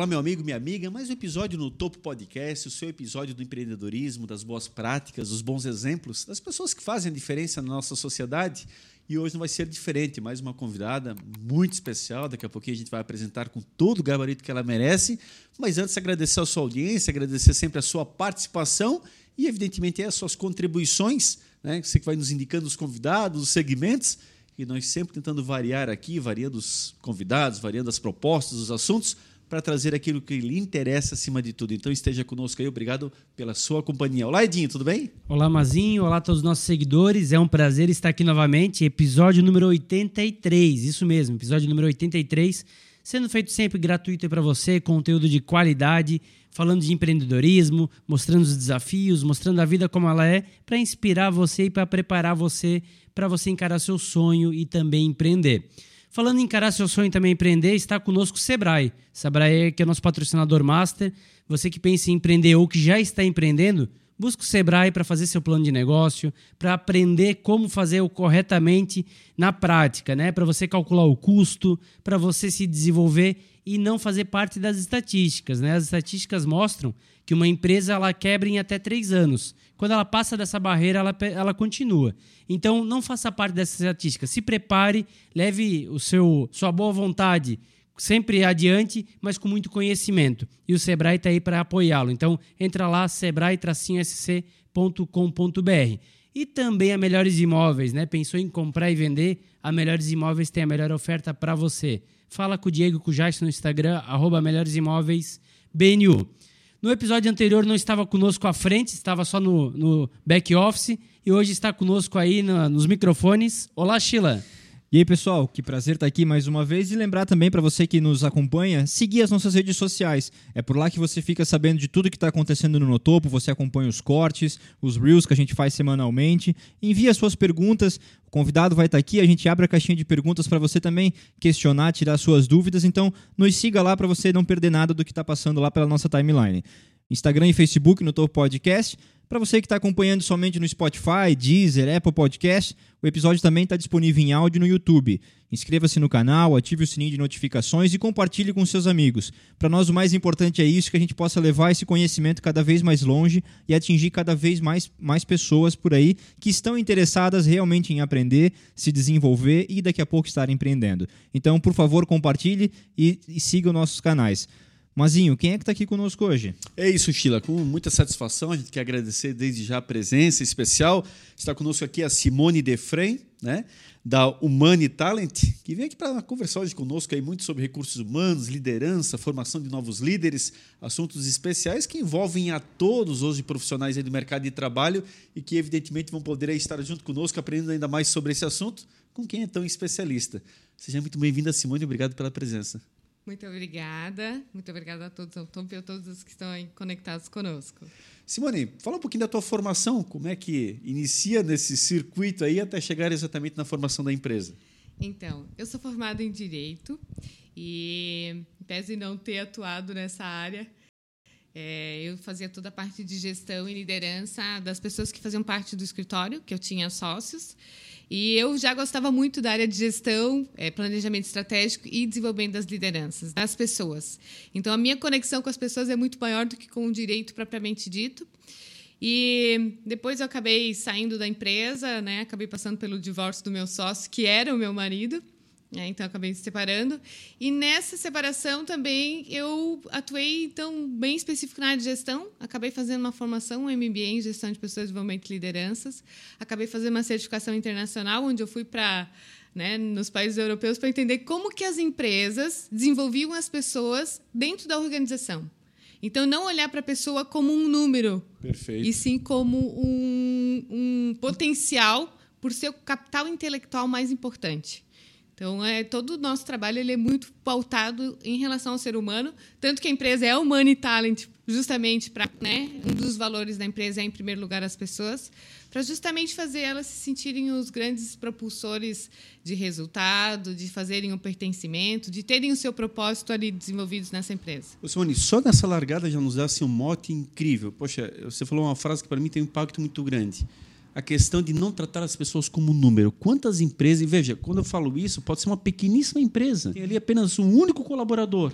Olá, meu amigo, minha amiga. Mais um episódio no Topo Podcast, o seu episódio do empreendedorismo, das boas práticas, dos bons exemplos, das pessoas que fazem a diferença na nossa sociedade. E hoje não vai ser diferente, mais uma convidada muito especial. Daqui a pouquinho a gente vai apresentar com todo o gabarito que ela merece. Mas antes, agradecer a sua audiência, agradecer sempre a sua participação e, evidentemente, as suas contribuições. Né? Você que vai nos indicando os convidados, os segmentos. E nós sempre tentando variar aqui, variando os convidados, variando as propostas, os assuntos para trazer aquilo que lhe interessa acima de tudo. Então esteja conosco aí, obrigado pela sua companhia. Olá, Edinho, tudo bem? Olá, Mazinho, olá a todos os nossos seguidores. É um prazer estar aqui novamente, episódio número 83, isso mesmo, episódio número 83, sendo feito sempre gratuito para você, conteúdo de qualidade, falando de empreendedorismo, mostrando os desafios, mostrando a vida como ela é, para inspirar você e para preparar você para você encarar seu sonho e também empreender. Falando em encarar seu sonho e também empreender, está conosco o Sebrae. Sebrae que é nosso patrocinador master. Você que pensa em empreender ou que já está empreendendo, busca o Sebrae para fazer seu plano de negócio, para aprender como fazer o corretamente na prática, né? Para você calcular o custo, para você se desenvolver e não fazer parte das estatísticas, né? As estatísticas mostram que uma empresa ela quebra em até três anos. Quando ela passa dessa barreira, ela, ela continua. Então, não faça parte dessa estatística. Se prepare, leve o seu sua boa vontade sempre adiante, mas com muito conhecimento. E o Sebrae está aí para apoiá-lo. Então, entra lá, sebrae-sc.com.br. E também a Melhores Imóveis, né? Pensou em comprar e vender? A Melhores Imóveis tem a melhor oferta para você. Fala com o Diego o no Instagram, arroba Melhores Imóveis BNU. No episódio anterior não estava conosco à frente, estava só no, no back office e hoje está conosco aí nos microfones. Olá, Sheila. E aí, pessoal, que prazer estar aqui mais uma vez e lembrar também para você que nos acompanha, seguir as nossas redes sociais. É por lá que você fica sabendo de tudo que está acontecendo no Notopo, você acompanha os cortes, os reels que a gente faz semanalmente, envia suas perguntas, o convidado vai estar aqui, a gente abre a caixinha de perguntas para você também questionar, tirar suas dúvidas, então nos siga lá para você não perder nada do que está passando lá pela nossa timeline. Instagram e Facebook no Topo Podcast. Para você que está acompanhando somente no Spotify, Deezer, Apple Podcast, o episódio também está disponível em áudio no YouTube. Inscreva-se no canal, ative o sininho de notificações e compartilhe com seus amigos. Para nós o mais importante é isso, que a gente possa levar esse conhecimento cada vez mais longe e atingir cada vez mais, mais pessoas por aí que estão interessadas realmente em aprender, se desenvolver e daqui a pouco estar empreendendo. Então, por favor, compartilhe e, e siga os nossos canais. Mazinho, quem é que está aqui conosco hoje? É isso, Sheila. Com muita satisfação, a gente quer agradecer desde já a presença especial. Está conosco aqui a Simone Defrem, né, da Humani Talent, que vem aqui para conversar hoje conosco aí muito sobre recursos humanos, liderança, formação de novos líderes, assuntos especiais que envolvem a todos hoje profissionais do mercado de trabalho e que evidentemente vão poder estar junto conosco aprendendo ainda mais sobre esse assunto com quem é tão especialista. Seja muito bem-vinda, Simone, obrigado pela presença. Muito obrigada. Muito obrigada a todos, a todos os que estão conectados conosco. Simone, fala um pouquinho da tua formação, como é que inicia nesse circuito aí até chegar exatamente na formação da empresa? Então, eu sou formada em Direito e, em tese não ter atuado nessa área, é, eu fazia toda a parte de gestão e liderança das pessoas que faziam parte do escritório, que eu tinha sócios, e eu já gostava muito da área de gestão, é, planejamento estratégico e desenvolvimento das lideranças, das pessoas. Então, a minha conexão com as pessoas é muito maior do que com o direito propriamente dito. E depois eu acabei saindo da empresa, né? acabei passando pelo divórcio do meu sócio, que era o meu marido. É, então acabei me separando. E nessa separação também eu atuei então bem específico na área de gestão. Acabei fazendo uma formação um MBA em gestão de pessoas desenvolvimento e lideranças. Acabei fazendo uma certificação internacional onde eu fui para né, nos países europeus para entender como que as empresas desenvolviam as pessoas dentro da organização. Então não olhar para a pessoa como um número Perfeito. e sim como um, um potencial por ser o capital intelectual mais importante então, é, todo o nosso trabalho ele é muito pautado em relação ao ser humano, tanto que a empresa é Humani Talent, justamente para. Né, um dos valores da empresa é, em primeiro lugar, as pessoas, para justamente fazer elas se sentirem os grandes propulsores de resultado, de fazerem o um pertencimento, de terem o seu propósito ali desenvolvidos nessa empresa. Ô Simone, só nessa largada já nos dá assim, um mote incrível. Poxa, você falou uma frase que para mim tem um impacto muito grande a questão de não tratar as pessoas como número. Quantas empresas, e veja, quando eu falo isso, pode ser uma pequeníssima empresa, tem ali apenas um único colaborador.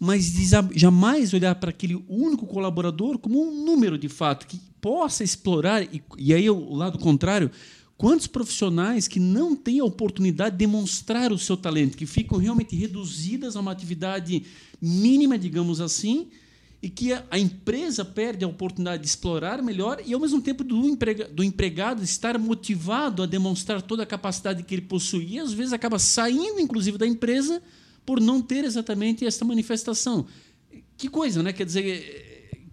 mas jamais olhar para aquele único colaborador como um número de fato, que possa explorar, e, e aí o lado contrário, quantos profissionais que não têm a oportunidade de demonstrar o seu talento, que ficam realmente reduzidas a uma atividade mínima, digamos assim, e que a, empresa perde a oportunidade de explorar melhor e, ao mesmo tempo, do, emprega, do empregado estar motivado a demonstrar toda a capacidade que ele possui. E, às vezes, acaba saindo, inclusive, da empresa por não ter exatamente essa manifestação. Que coisa, né? Quer dizer,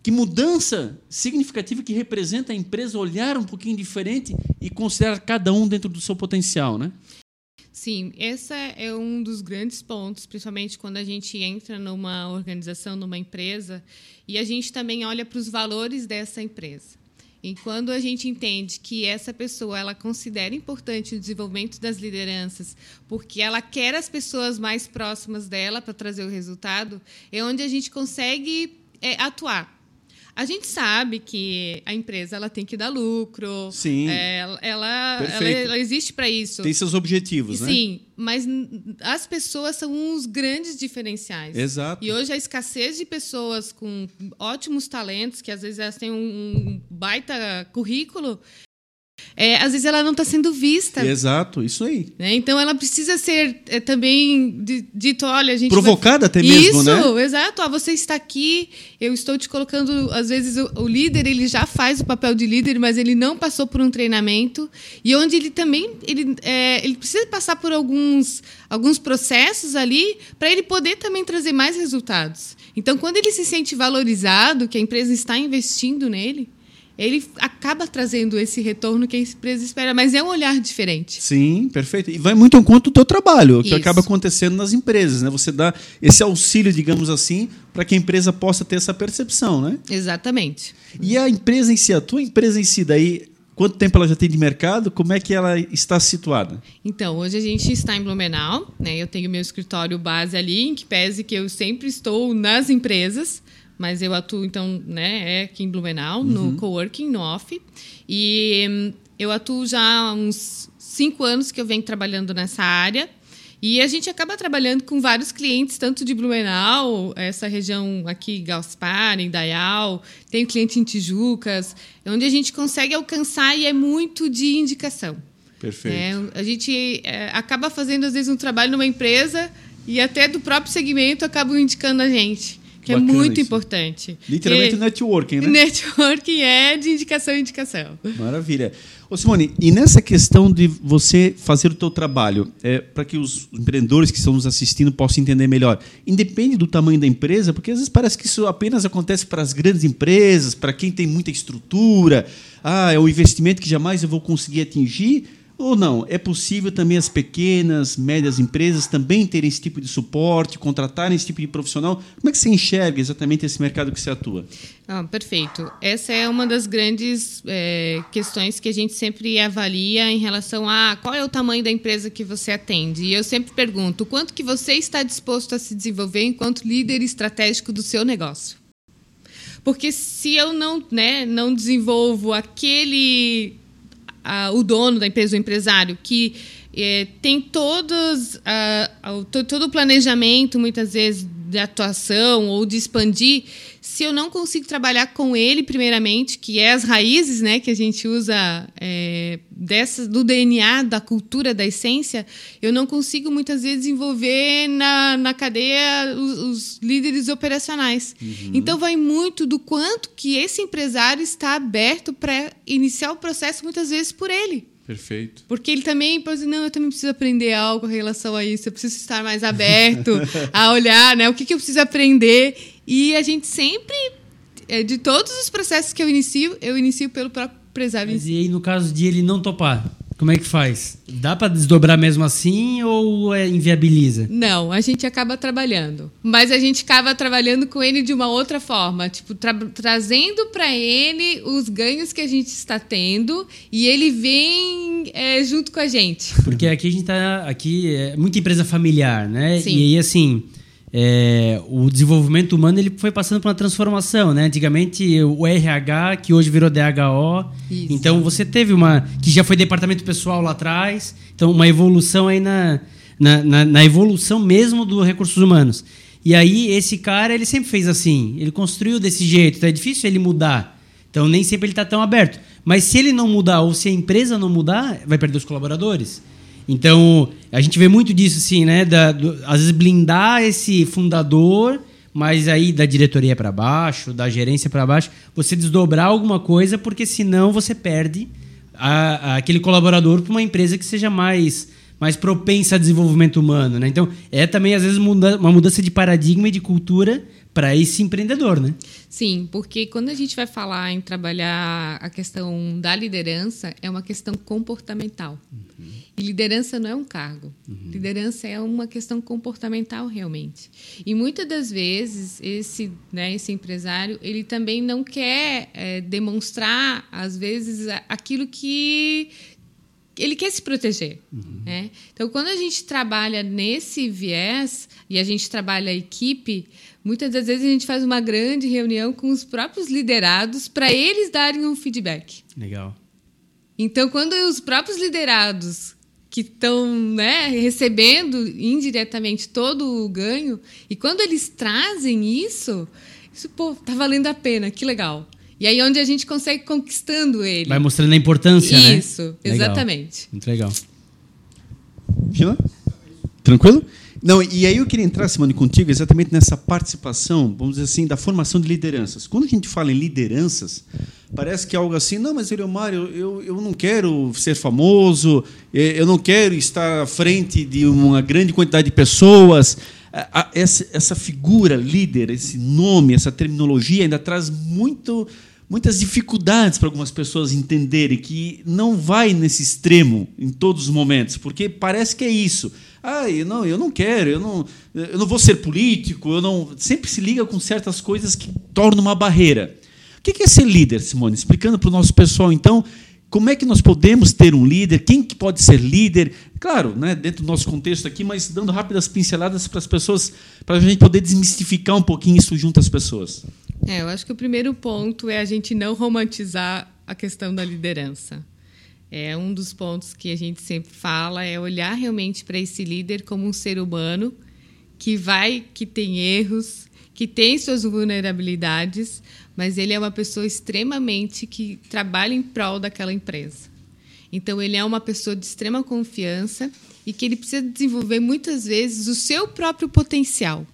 que mudança significativa que representa a empresa olhar um pouquinho diferente e considerar cada um dentro do seu potencial, né? Sim, esse é um dos grandes pontos, principalmente quando a gente entra numa organização, numa empresa, e a gente também olha para os valores dessa empresa. E quando a gente entende que essa pessoa ela considera importante o desenvolvimento das lideranças, porque ela quer as pessoas mais próximas dela para trazer o resultado, é onde a gente consegue é, atuar. A gente sabe que a empresa ela tem que dar lucro. Sim. é, ela, ela, ela existe para isso. Tem seus objetivos, né? Sim, mas as pessoas são uns grandes diferenciais. Exato. E hoje a escassez de pessoas com ótimos talentos, que às vezes elas têm um, um baita currículo, é, às vezes ela não está sendo vista. Exato, isso aí. né? Então ela precisa ser é, também di- dito, olha, a gente vai- Provocada até mesmo, Isso, né? exato. Ó, você está aqui, eu estou te colocando. Às vezes o, o líder ele já faz o papel de líder, mas ele não passou por um treinamento e onde ele também ele, é, ele precisa passar por alguns alguns processos ali para ele poder também trazer mais resultados. Então, quando ele se sente valorizado, que a empresa está investindo nele, ele acaba trazendo esse retorno que a empresa espera, mas é um olhar diferente. Sim, perfeito. E vai muito ao encontro do teu trabalho, o que Isso. acaba acontecendo nas empresas, né? Você dá esse auxílio, digamos assim, para que a empresa possa ter essa percepção, né? Exatamente. E a empresa em si, a tua empresa em si, daí, quanto tempo ela já tem de mercado? Como é que ela está situada? Então, hoje a gente está em Blumenau, né? Eu tenho meu escritório base ali, em que pese que eu sempre estou nas empresas, mas eu atuo, então, né, é aqui em Blumenau, no coworking, no off. E hum, eu atuo já há uns cinco anos que eu venho trabalhando nessa área. E a gente acaba trabalhando com vários clientes, tanto de Blumenau, essa região aqui, Gaspar, Indaial, tem cliente em Tijucas, onde a gente consegue alcançar e é muito de indicação. Perfeito. É, a gente é, acaba fazendo, às vezes, um trabalho numa empresa e até do próprio segmento acabam indicando a gente, que Bacana é muito isso. importante. Literalmente E networking, né? networking é de indicação em indicação. Maravilha. Ô Simone, e nessa questão de você fazer o teu trabalho, é, para que os empreendedores que estão nos assistindo possam entender melhor, independe do tamanho da empresa, porque às vezes parece que isso apenas acontece para as grandes empresas, para quem tem muita estrutura, ah, é um investimento que jamais eu vou conseguir atingir, ou não? É possível também as pequenas, médias empresas também terem esse tipo de suporte, contratarem esse tipo de profissional? Como é que você enxerga exatamente esse mercado que você atua? Ah, perfeito. Essa é uma das grandes é, questões que a gente sempre avalia em relação a qual é o tamanho da empresa que você atende. E eu sempre pergunto, quanto que você está disposto a se desenvolver enquanto líder estratégico do seu negócio? Porque se eu não, né, não desenvolvo aquele a- o dono da empresa, o empresário, que eh, tem todos, to- todo o planejamento, muitas vezes, de atuação ou de expandir, se eu não consigo trabalhar com ele, primeiramente, que é as raízes né, que a gente usa dessa, do DNA, da cultura, da essência, eu não consigo, muitas vezes, desenvolver na, na cadeia os, os líderes operacionais. Então, vai muito do quanto que esse empresário está aberto para iniciar o processo, muitas vezes, por ele. Perfeito. Porque ele também não, eu também preciso aprender algo em relação a isso, eu preciso estar mais aberto a olhar, né? O que, que eu preciso aprender. E a gente sempre, eh, de todos os processos que eu inicio, eu inicio pelo próprio empresário. em Mas e aí, no caso de ele não topar, como é que faz? Dá pra desdobrar mesmo assim ou é, inviabiliza? Não, a gente acaba trabalhando. Mas a gente acaba trabalhando com ele de uma outra forma. Tipo, tra- trazendo para ele os ganhos que a gente está tendo e ele vem eh, junto com a gente. Porque aqui a gente tá. Aqui é muita empresa familiar, né? Sim. E aí, assim. É, o desenvolvimento humano ele foi passando por uma transformação, né? Antigamente o RH, que hoje virou DHO. Isso. Então você teve uma. que já foi departamento pessoal lá atrás. Então, uma evolução aí na, na, na- na evolução mesmo dos recursos humanos. E aí, esse cara, ele sempre fez assim. Ele construiu desse jeito. Então é difícil ele mudar. Então nem sempre ele está tão aberto. Mas se ele não mudar ou se a empresa não mudar, vai perder os colaboradores. Então, a gente vê muito disso, assim, né? Da, do, às vezes blindar esse fundador, mas aí da diretoria para baixo, da gerência para baixo, você desdobrar alguma coisa, porque senão você perde a, a, aquele colaborador para uma empresa que seja mais mais propensa a desenvolvimento humano, né? Então, é também às vezes muda, uma mudança de paradigma e de cultura para esse empreendedor, né? Sim, porque quando a gente vai falar em trabalhar a questão da liderança, é uma questão comportamental. Uhum. E liderança não é um cargo. Uhum. Liderança é uma questão comportamental realmente. E muitas das vezes esse, né, esse empresário ele também não quer é, demonstrar às vezes aquilo que ele quer se proteger. Uhum. Né? Então, quando a gente trabalha nesse viés e a gente trabalha a equipe, muitas das vezes a gente faz uma grande reunião com os próprios liderados para eles darem um feedback. Legal. Então, quando os próprios liderados que estão né, recebendo indiretamente todo o ganho, e quando eles trazem isso, isso, pô, tá valendo a pena, que legal. E aí é onde a gente consegue conquistando ele. Vai mostrando a importância, Isso, né? Isso, exatamente. Muito legal. Gila? Tranquilo? Não, e aí eu queria entrar, Simone, contigo exatamente nessa participação, vamos dizer assim, da formação de lideranças. Quando a gente fala em lideranças, parece que é algo assim, não, mas Eliomar, eu, eu, eu não quero ser famoso, eu não quero estar à frente de uma grande quantidade de pessoas, essa, essa figura líder, esse nome, essa terminologia ainda traz muito, muitas dificuldades para algumas pessoas entenderem que não vai nesse extremo em todos os momentos, porque parece que é isso. Ah, não, eu não quero, eu não, eu não vou ser político, eu não. Sempre se liga com certas coisas que tornam uma barreira. O que é ser líder, Simone? Explicando para o nosso pessoal, então, como é que nós podemos ter um líder? Quem que pode ser líder? Claro, né, dentro do nosso contexto aqui, mas dando rápidas pinceladas para as pessoas, para a gente poder desmistificar um pouquinho isso junto às pessoas. É, eu acho que o primeiro ponto é a gente não romantizar a questão da liderança. É um dos pontos que a gente sempre fala é olhar realmente para esse líder como um ser humano que vai, que tem erros, que tem suas vulnerabilidades, mas ele é uma pessoa extremamente que trabalha em prol daquela empresa. Então, ele é uma pessoa de extrema confiança e que ele precisa desenvolver muitas vezes o seu próprio potencial,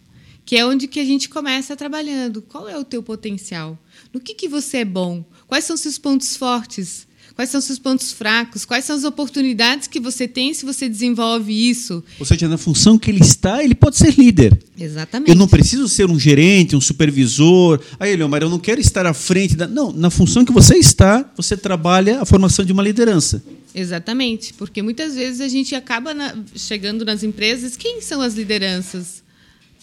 que é onde que a gente começa trabalhando. Qual é o teu potencial? No que, que você é bom? Quais são seus pontos fortes? Quais são seus pontos fracos? Quais são as oportunidades que você tem se você desenvolve isso? Ou seja, na função que ele está, ele pode ser líder. Exatamente. Eu não preciso ser um gerente, um supervisor. Aí, Leomar, eu não quero estar à frente da. Não, na função que você está, você trabalha a formação de uma liderança. Exatamente, porque muitas vezes a gente acaba na... chegando nas empresas. Quem são as lideranças?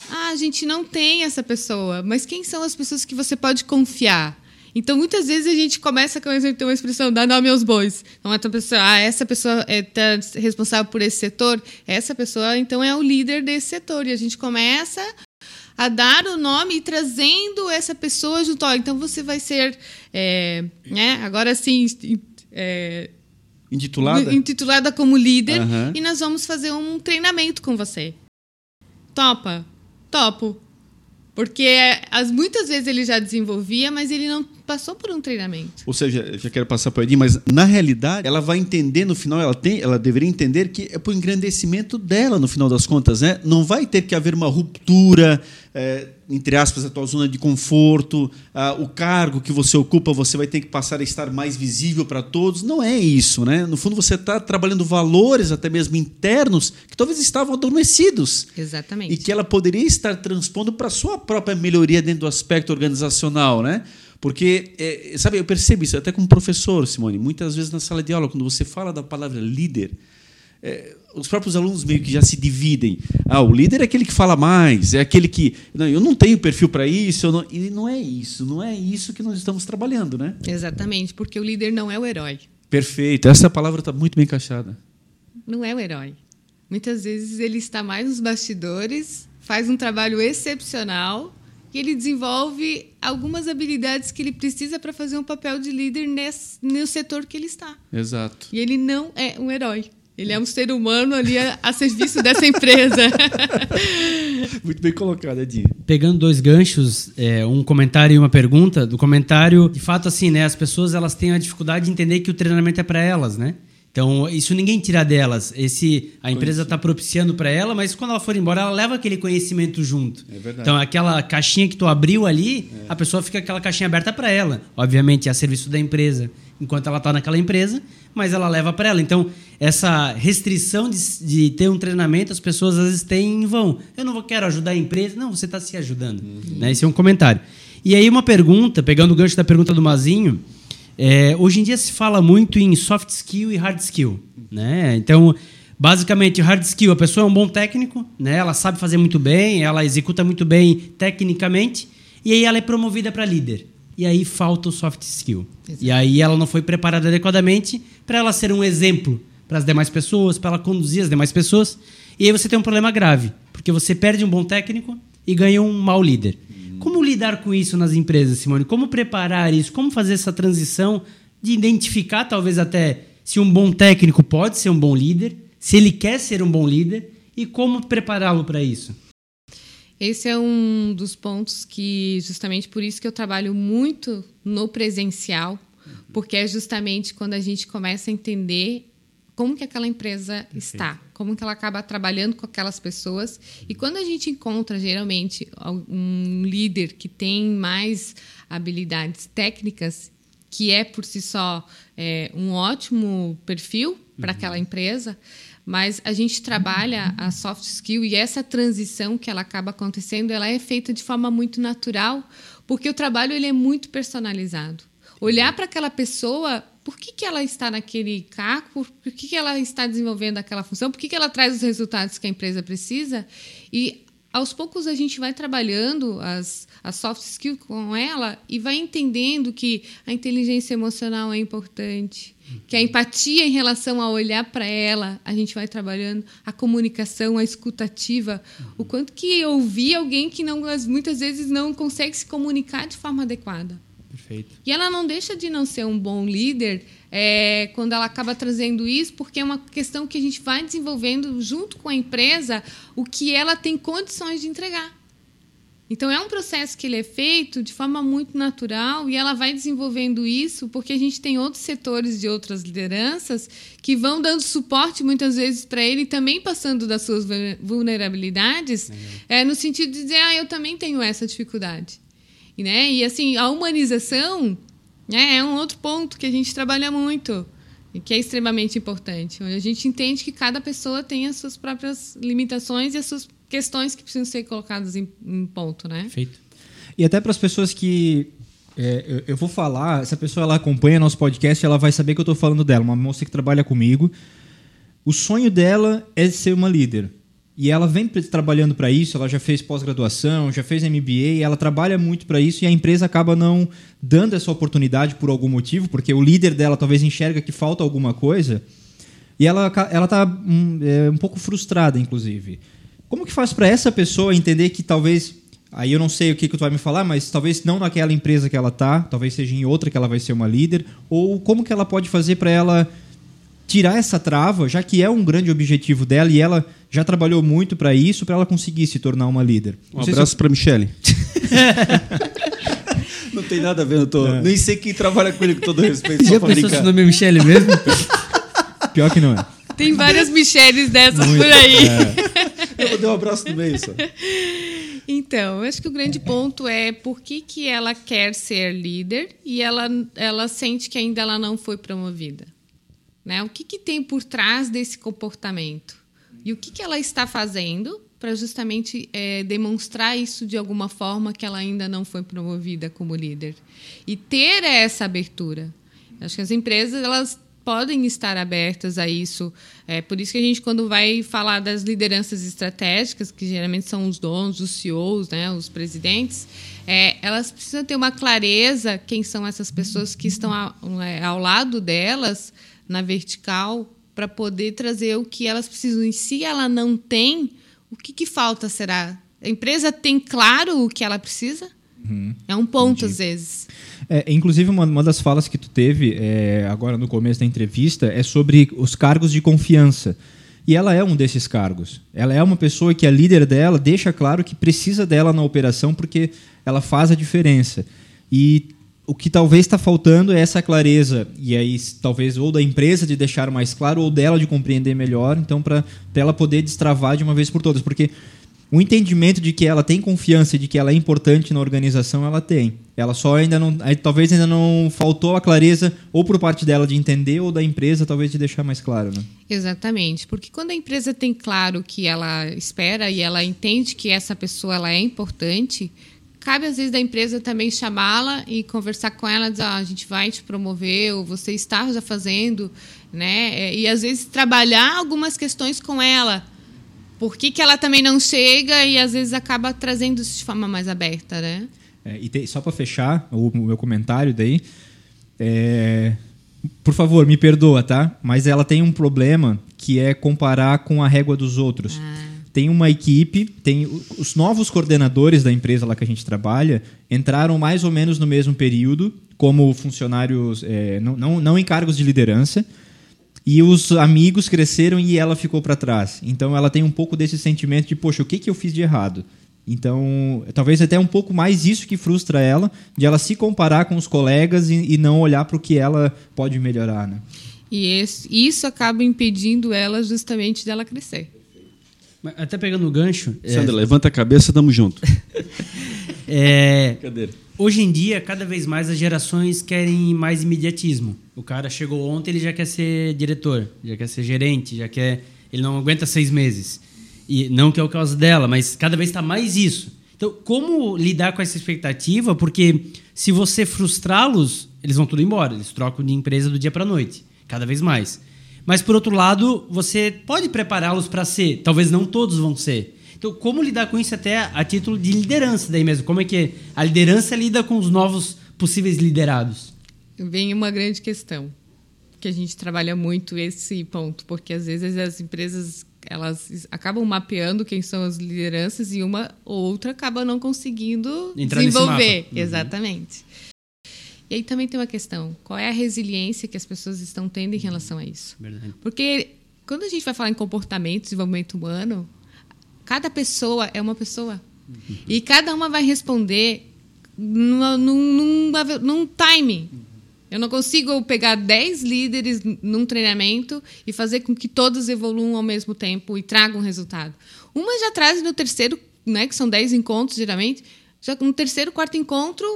Ah, a gente não tem essa pessoa, mas quem são as pessoas que você pode confiar? Então, muitas vezes a gente começa com a ter uma expressão, dá nome aos bois. Então, essa pessoa, ah, essa pessoa é tá responsável por esse setor, essa pessoa, então, é o líder desse setor. E a gente começa a dar o nome e trazendo essa pessoa junto. Ó, então, você vai ser, é, né, agora sim, é, intitulada? intitulada como líder uhum. e nós vamos fazer um treinamento com você. Topa? Topo. Porque as, muitas vezes ele já desenvolvia, mas ele não passou por um treinamento. Ou seja, já quero passar para o mas na realidade ela vai entender no final, ela tem, ela deveria entender que é por engrandecimento dela no final das contas, né? Não vai ter que haver uma ruptura é, entre aspas, a tua zona de conforto, ah, o cargo que você ocupa, você vai ter que passar a estar mais visível para todos. Não é isso, né? No fundo, você está trabalhando valores, até mesmo internos, que talvez estavam adormecidos. Exatamente. E que ela poderia estar transpondo para a sua própria melhoria dentro do aspecto organizacional, né? Porque, é, sabe, eu percebo isso até como professor, Simone. Muitas vezes na sala de aula, quando você fala da palavra líder, é, os próprios alunos meio que já se dividem. Ah, o líder é aquele que fala mais, é aquele que. Não, eu não tenho perfil para isso. Não, e não é isso, não é isso que nós estamos trabalhando, né? Exatamente, porque o líder não é o herói. Perfeito, essa palavra está muito bem encaixada. Não é o herói. Muitas vezes ele está mais nos bastidores, faz um trabalho excepcional e ele desenvolve algumas habilidades que ele precisa para fazer um papel de líder nesse, no setor que ele está. Exato. E ele não é um herói. Ele é um ser humano ali a, a serviço dessa empresa. Muito bem colocado, Edinho. Pegando dois ganchos, é, um comentário e uma pergunta. Do comentário, de fato, assim, né? As pessoas elas têm a dificuldade de entender que o treinamento é para elas, né? Então, isso ninguém tira delas. Esse a empresa está propiciando para ela, mas quando ela for embora, ela leva aquele conhecimento junto. É verdade. Então, aquela caixinha que tu abriu ali, a pessoa fica aquela caixinha aberta para ela. Obviamente, é a serviço da empresa, enquanto ela está naquela empresa, mas ela leva para ela. Então, essa restrição de, de ter um treinamento, as pessoas às vezes têm em vão. Eu não vou quero ajudar a empresa. Não, você está se ajudando. Né? Esse é um comentário. E aí, uma pergunta, pegando o gancho da pergunta do Mazinho. É, hoje em dia se fala muito em soft skill e hard skill, né? Então, basicamente, hard skill, a pessoa é um bom técnico, né? Ela sabe fazer muito bem, ela executa muito bem tecnicamente, e aí ela é promovida para líder. E aí falta o soft skill. Exato. E aí ela não foi preparada adequadamente para ela ser um exemplo para as demais pessoas, para ela conduzir as demais pessoas. E aí você tem um problema grave, porque você perde um bom técnico e ganha um mau líder. Como lidar com isso nas empresas, Simone? Como preparar isso? Como fazer essa transição de identificar, talvez até, se um bom técnico pode ser um bom líder, se ele quer ser um bom líder e como prepará-lo para isso? Esse é um dos pontos que, justamente por isso que eu trabalho muito no presencial, porque é justamente quando a gente começa a entender como que aquela empresa está, como que ela acaba trabalhando com aquelas pessoas. E quando a gente encontra, geralmente, um líder que tem mais habilidades técnicas, que é por si só é, um ótimo perfil para aquela empresa, mas a gente trabalha a soft skill e essa transição que ela acaba acontecendo, ela é feita de forma muito natural, porque o trabalho ele é muito personalizado. Olhar para aquela pessoa, por que, que ela está naquele por, por que, que ela está desenvolvendo aquela função, por que, que ela traz os resultados que a empresa precisa? E aos poucos a gente vai trabalhando as, as soft skills com ela e vai entendendo que a inteligência emocional é importante, que a empatia em relação a olhar para ela, a gente vai trabalhando, a comunicação, a escutativa, o quanto que ouvir alguém que não, muitas vezes não consegue se comunicar de forma adequada. Perfeito. E ela não deixa de não ser um bom líder é, quando ela acaba trazendo isso, porque é uma questão que a gente vai desenvolvendo junto com a empresa o que ela tem condições de entregar. Então é um processo que ele é feito de forma muito natural e ela vai desenvolvendo isso porque a gente tem outros setores de outras lideranças que vão dando suporte muitas vezes para ele também passando das suas vulnerabilidades é, no sentido de dizer ah eu também tenho essa dificuldade né? E assim, a humanização né, é um outro ponto que a gente trabalha muito e que é extremamente importante. Onde a gente entende que cada pessoa tem as suas próprias limitações e as suas questões que precisam ser colocadas em, em ponto, né? Perfeito. E até para as pessoas que é, eu, eu, vou falar, se a pessoa ela acompanha nosso podcast, ela vai saber que eu estou falando dela, uma moça que trabalha comigo. O sonho dela é ser uma líder. E ela vem trabalhando para isso, ela já fez pós-graduação, já fez MBA, ela trabalha muito para isso e a empresa acaba não dando essa oportunidade por algum motivo, porque o líder dela talvez enxerga que falta alguma coisa. E ela ela tá um, é, um pouco frustrada, inclusive. Como que faz para essa pessoa entender que talvez Aí eu não sei o que, que tu vai me falar, mas talvez não naquela empresa que ela tá, talvez seja em outra que ela vai ser uma líder, ou como que ela pode fazer para ela tirar essa trava, já que é um grande objetivo dela e ela já trabalhou muito para isso, para ela conseguir se tornar uma líder. Um abraço eu... para Michele. não tem nada a ver, eu tô... É. nem sei quem trabalha com ele com todo respeito. Já pensou se o nome é Michele mesmo? Pior que não é. Tem várias Micheles dessas muito, por aí. É. Eu vou dar um abraço no meio só. Então, eu acho que o grande ponto é por que, que ela quer ser líder e ela, ela sente que ainda ela não foi promovida. Né? O que, que tem por trás desse comportamento? E o que, que ela está fazendo para justamente é, demonstrar isso de alguma forma que ela ainda não foi promovida como líder? E ter essa abertura. Acho que as empresas elas podem estar abertas a isso. É por isso que a gente, quando vai falar das lideranças estratégicas, que geralmente são os donos, os CEOs, né, os presidentes, é, elas precisam ter uma clareza quem são essas pessoas que estão ao, é, ao lado delas na vertical para poder trazer o que elas precisam. E se ela não tem, o que, que falta será? A empresa tem claro o que ela precisa? Uhum. É um ponto, Entendi. às vezes. É, inclusive, uma, uma das falas que tu teve é, agora no começo da entrevista é sobre os cargos de confiança. E ela é um desses cargos. Ela é uma pessoa que a líder dela deixa claro que precisa dela na operação porque ela faz a diferença. E o que talvez está faltando é essa clareza, e aí talvez ou da empresa de deixar mais claro, ou dela de compreender melhor, então para ela poder destravar de uma vez por todas. Porque o entendimento de que ela tem confiança e de que ela é importante na organização, ela tem. Ela só ainda não. Talvez ainda não faltou a clareza, ou por parte dela de entender, ou da empresa, talvez de deixar mais claro, né? Exatamente. Porque quando a empresa tem claro que ela espera e ela entende que essa pessoa ela é importante, cabe às vezes da empresa também chamá-la e conversar com ela, dizer, ah, a gente vai te promover, ou você está já fazendo, né? E às vezes trabalhar algumas questões com ela por que, que ela também não chega e às vezes acaba trazendo isso de forma mais aberta, né? É, e tem, só para fechar o, o, meu comentário daí, é, por favor, me perdoa, tá? Mas ela tem um problema que é comparar com a régua dos outros. Ah. Tem uma equipe, tem os novos coordenadores da empresa lá que a gente trabalha entraram mais ou menos no mesmo período como funcionários, é, não, não, não em cargos de liderança, e os amigos cresceram e ela ficou para trás. Então ela tem um pouco desse sentimento de, poxa, o que, que eu fiz de errado? Então, talvez até um pouco mais isso que frustra ela, de ela se comparar com os colegas e, e não olhar para o que ela pode melhorar, né? E isso acaba impedindo ela justamente dela crescer. Até pegando o gancho. Sandra, é... levanta a cabeça, tamo junto. é... Hoje em dia, cada vez mais as gerações querem mais imediatismo. O cara chegou ontem, ele já quer ser diretor, já quer ser gerente, já quer. Ele não aguenta seis meses. E não que é o caso dela, mas cada vez está mais isso. Então, como lidar com essa expectativa? Porque se você frustrá-los, eles vão tudo embora. Eles trocam de empresa do dia para noite, cada vez mais. Mas por outro lado, você pode prepará-los para ser. Talvez não todos vão ser. Então, como lidar com isso até a título de liderança daí mesmo? Como é que a liderança lida com os novos possíveis liderados? Vem uma grande questão, que a gente trabalha muito esse ponto, porque às vezes as empresas elas acabam mapeando quem são as lideranças e uma ou outra acaba não conseguindo Entrar desenvolver. Uhum. E aí também tem uma questão: qual é a resiliência que as pessoas estão tendo em relação a isso? Verdade. Porque quando a gente vai falar em comportamento, desenvolvimento humano, Cada pessoa é uma pessoa. Uhum. E cada uma vai responder num, timing. Eu não consigo pegar 10 líderes num treinamento e fazer com que todos evoluam ao mesmo tempo e tragam resultado. Uma já traz no terceiro, né, que são 10 encontros geralmente, já no terceiro, quarto encontro,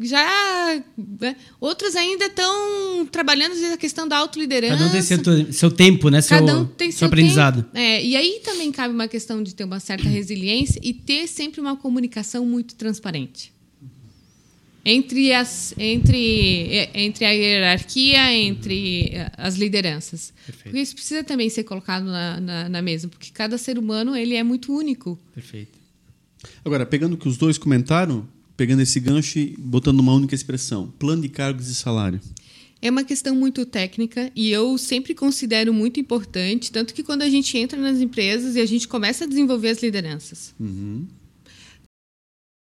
já né? outros ainda estão trabalhando a questão da autoliderança. Cada um tem seu, seu tempo, né? Seu, Cada um tem seu, seu aprendizado. É, e aí também cabe uma questão de ter uma certa resiliência e ter sempre uma comunicação muito transparente. Entre, as, entre, entre a hierarquia, entre as lideranças. Perfeito. Porque isso precisa também ser colocado na, na, na mesa, porque cada ser humano ele é muito único. Perfeito. Agora, pegando o que os dois comentaram, pegando esse gancho e botando uma única expressão: plano de cargos e salário. É uma questão muito técnica e eu sempre considero muito importante, tanto que quando a gente entra nas empresas e a gente começa a desenvolver as lideranças. Uhum.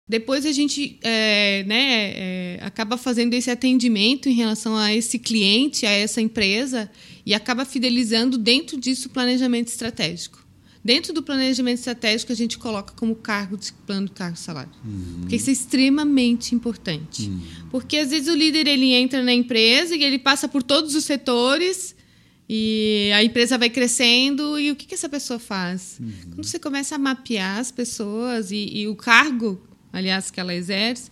Depois a gente é, né, é, acaba fazendo esse atendimento em relação a esse cliente, a essa empresa, e acaba fidelizando dentro disso o planejamento estratégico. Dentro do planejamento estratégico, a gente coloca como cargo de plano de cargo salário. Uhum. Porque isso é extremamente importante. Uhum. Porque às vezes o líder ele entra na empresa e ele passa por todos os setores e a empresa vai crescendo e o que, que essa pessoa faz? Uhum. Quando você começa a mapear as pessoas e, e, o cargo, aliás, que ela exerce,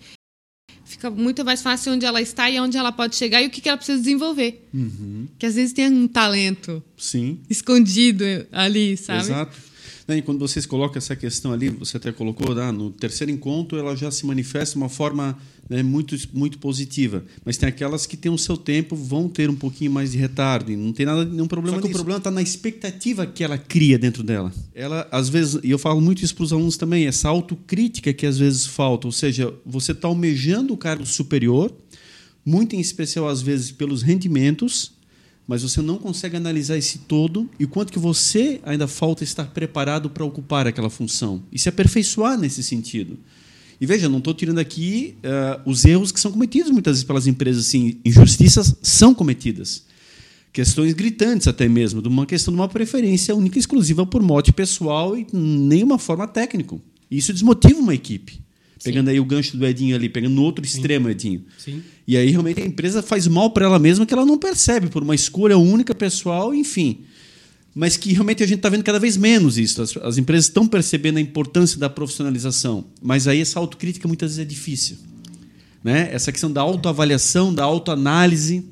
fica muito mais fácil onde ela está e onde ela pode chegar e o que, que ela precisa desenvolver. Uhum. Que às vezes tem um talento Sim. escondido ali, sabe? Exato. E quando vocês colocam essa questão ali, você até colocou, ah, no terceiro encontro ela já se manifesta de uma forma né, muito, muito positiva. Mas tem aquelas que têm o seu tempo, vão ter um pouquinho mais de retardo. E não tem nada, nenhum problema Só que nisso. o problema está na expectativa que ela cria dentro dela. Ela, às vezes, e eu falo muito isso para os alunos também, essa autocrítica que às vezes falta. Ou seja, você está almejando o cargo superior, muito em especial, às vezes, pelos rendimentos, mas você não consegue analisar esse todo e quanto que você ainda falta estar preparado para ocupar aquela função e se aperfeiçoar nesse sentido. E veja, não estou tirando aqui uh, os erros que são cometidos muitas vezes pelas empresas, assim, injustiças são cometidas. Questões gritantes até mesmo, de uma questão de uma preferência única e exclusiva por mote pessoal e nenhuma forma técnico. Isso desmotiva uma equipe. Pegando aí o gancho do Edinho ali, pegando no outro Sim. extremo, Edinho. Sim. E aí realmente a empresa faz mal para ela mesma que ela não percebe, por uma escolha única pessoal, enfim mas que realmente a gente está vendo cada vez menos isso. As, as, empresas estão percebendo a importância da profissionalização, mas aí essa autocrítica muitas vezes é difícil. Né? Essa questão da autoavaliação, da autoanálise,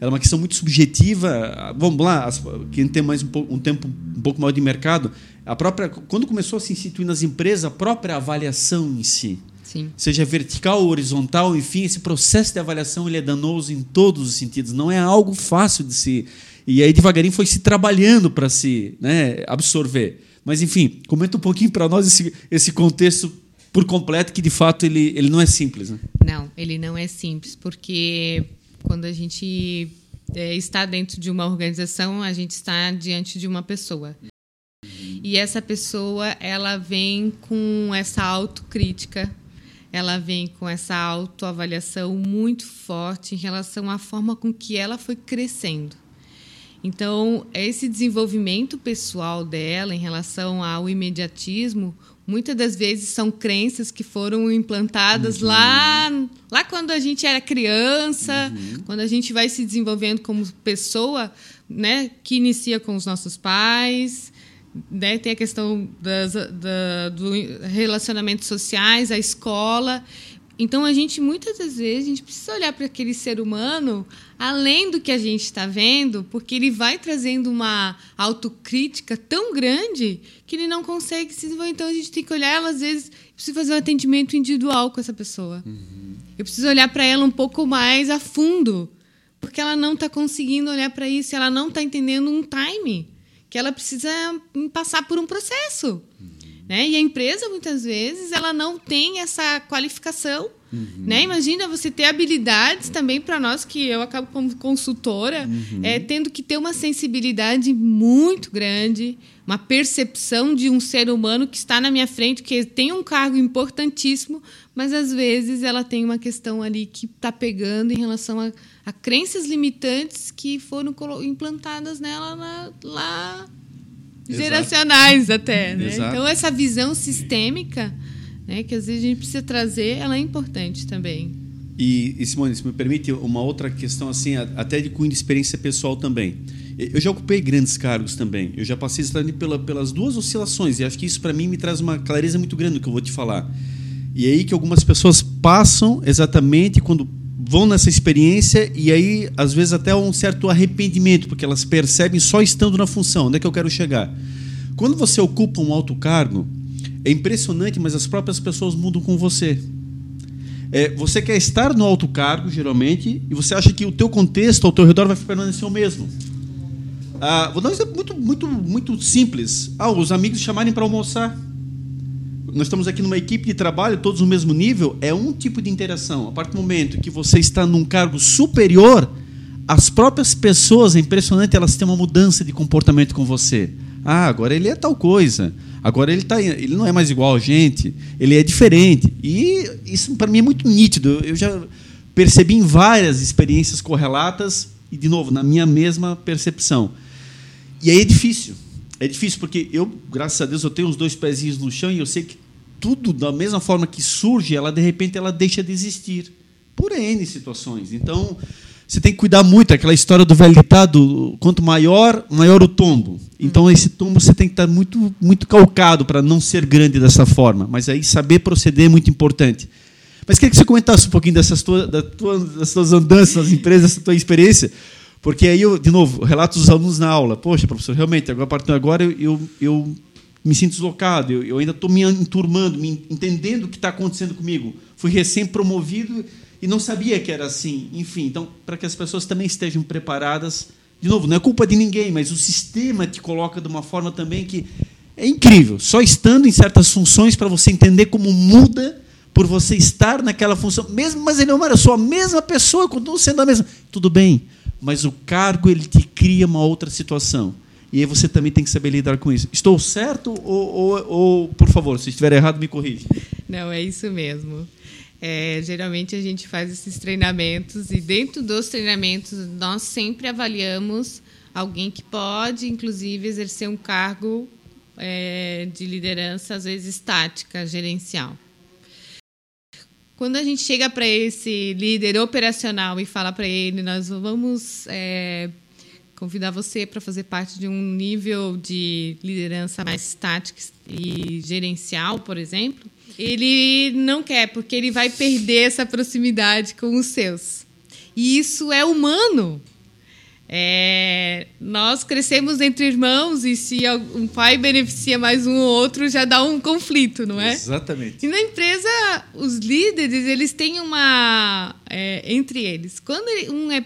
ela é uma questão muito subjetiva. Vamos lá, quem tem mais um, pouco, um tempo um pouco maior de mercado, a própria quando começou a se instituir nas empresas, a própria avaliação em si. Sim. Seja vertical ou horizontal, enfim, esse processo de avaliação ele é danoso em todos os sentidos. Não é algo fácil de se e aí, devagarinho, foi se trabalhando para se né, absorver. Mas, enfim, comenta um pouquinho para nós esse, esse contexto por completo, que de fato ele, ele não é simples. Né? Não, ele não é simples, porque quando a gente é, está dentro de uma organização, a gente está diante de uma pessoa. E essa pessoa, ela vem com essa autocrítica, ela vem com essa autoavaliação muito forte em relação à forma com que ela foi crescendo. Então, esse desenvolvimento pessoal dela em relação ao imediatismo, muitas das vezes são crenças que foram implantadas uhum. lá, lá quando a gente era criança, uhum. quando a gente vai se desenvolvendo como pessoa, né, que inicia com os nossos pais, né, tem a questão das, da, do relacionamentos sociais, a escola. Então a gente muitas das vezes a gente precisa olhar para aquele ser humano além do que a gente está vendo, porque ele vai trazendo uma autocrítica tão grande que ele não consegue se desenvolver. Então a gente tem que olhar ela às vezes preciso fazer um atendimento individual com essa pessoa. Uhum. Eu preciso olhar para ela um pouco mais a fundo, porque ela não está conseguindo olhar para isso, ela não está entendendo um time que ela precisa passar por um processo. Uhum. Né? E a empresa, muitas vezes, ela não tem essa qualificação. Uhum. Né? Imagina você ter habilidades também para nós, que eu acabo como consultora, uhum. é, tendo que ter uma sensibilidade muito grande, uma percepção de um ser humano que está na minha frente, que tem um cargo importantíssimo, mas às vezes ela tem uma questão ali que está pegando em relação a, a, crenças limitantes que foram implantadas nela lá, lá geracionais até. Né? Então, essa visão sistêmica, né, que às vezes a gente precisa trazer, ela é importante também. E, e Simone, se me permite uma outra questão, assim, até de cunho de experiência pessoal também. Eu já ocupei grandes cargos também. Eu já passei pela, pelas duas oscilações e acho que isso para mim me traz uma clareza muito grande no que eu vou te falar. E é aí que algumas pessoas passam exatamente quando vão nessa experiência e aí, às vezes, até um certo arrependimento, porque elas percebem só estando na função. Onde é que eu quero chegar? Quando você ocupa um alto cargo, é impressionante, mas as próprias pessoas mudam com você. É, você quer estar no alto cargo, geralmente, e você acha que o teu contexto ao teu redor vai permanecer o mesmo. Ah, vou dar um exemplo muito, muito, muito simples. Ah, os amigos chamarem para almoçar nós estamos aqui numa equipe de trabalho, todos no mesmo nível, é um tipo de interação. A partir do momento que você está num cargo superior, as próprias pessoas, é impressionante, elas têm uma mudança de comportamento com você. Ah, agora ele é tal coisa. Agora ele, tá, ele não é mais igual a gente, ele é diferente. E isso para mim é muito nítido. Eu já percebi em várias experiências correlatas e, de novo, na minha mesma percepção. E aí é difícil. É difícil porque eu, graças a Deus, eu tenho os dois pezinhos no chão e eu sei que tudo da mesma forma que surge, ela de repente ela deixa de existir por N situações. Então, você tem que cuidar muito, aquela história do velho ditado, quanto maior, maior o tombo. Então, esse tombo você tem que estar muito, muito calcado para não ser grande dessa forma. Mas aí saber proceder é muito importante. Mas queria que você comentasse um pouquinho dessas tuas, das tuas, andanças nas empresas, dessa tua experiência. Porque aí, eu, de novo, relato dos alunos na aula. Poxa, professor, realmente, agora, agora eu, eu me sinto deslocado, eu, eu ainda estou me enturmando, me entendendo o que está acontecendo comigo. Fui recém-promovido e não sabia que era assim. Enfim, então, para que as pessoas também estejam preparadas. De novo, não é culpa de ninguém, mas o sistema te coloca de uma forma também que é incrível. Só estando em certas funções para você entender como muda por você estar naquela função. Mesmo, mas ele não era só a mesma pessoa, continua sendo a mesma. Tudo bem, mas o cargo ele te cria uma outra situação. E aí você também tem que saber lidar com isso. Estou certo ou, ou, ou por favor, se estiver errado, me corrija. Não, é isso mesmo. É, geralmente a gente faz esses treinamentos e dentro dos treinamentos nós sempre avaliamos alguém que pode, inclusive, exercer um cargo é, de liderança, às vezes estática, gerencial. Quando a gente chega para esse líder operacional e fala para ele, nós vamos é, convidar você para fazer parte de um nível de liderança mais estática e gerencial, por exemplo, ele não quer, porque ele vai perder essa proximidade com os seus. E isso é humano. É, nós crescemos entre irmãos e se um pai beneficia mais um ou outro, já dá um conflito, não é? Exatamente. E na empresa, os líderes, eles têm uma... É, entre eles. Quando um é,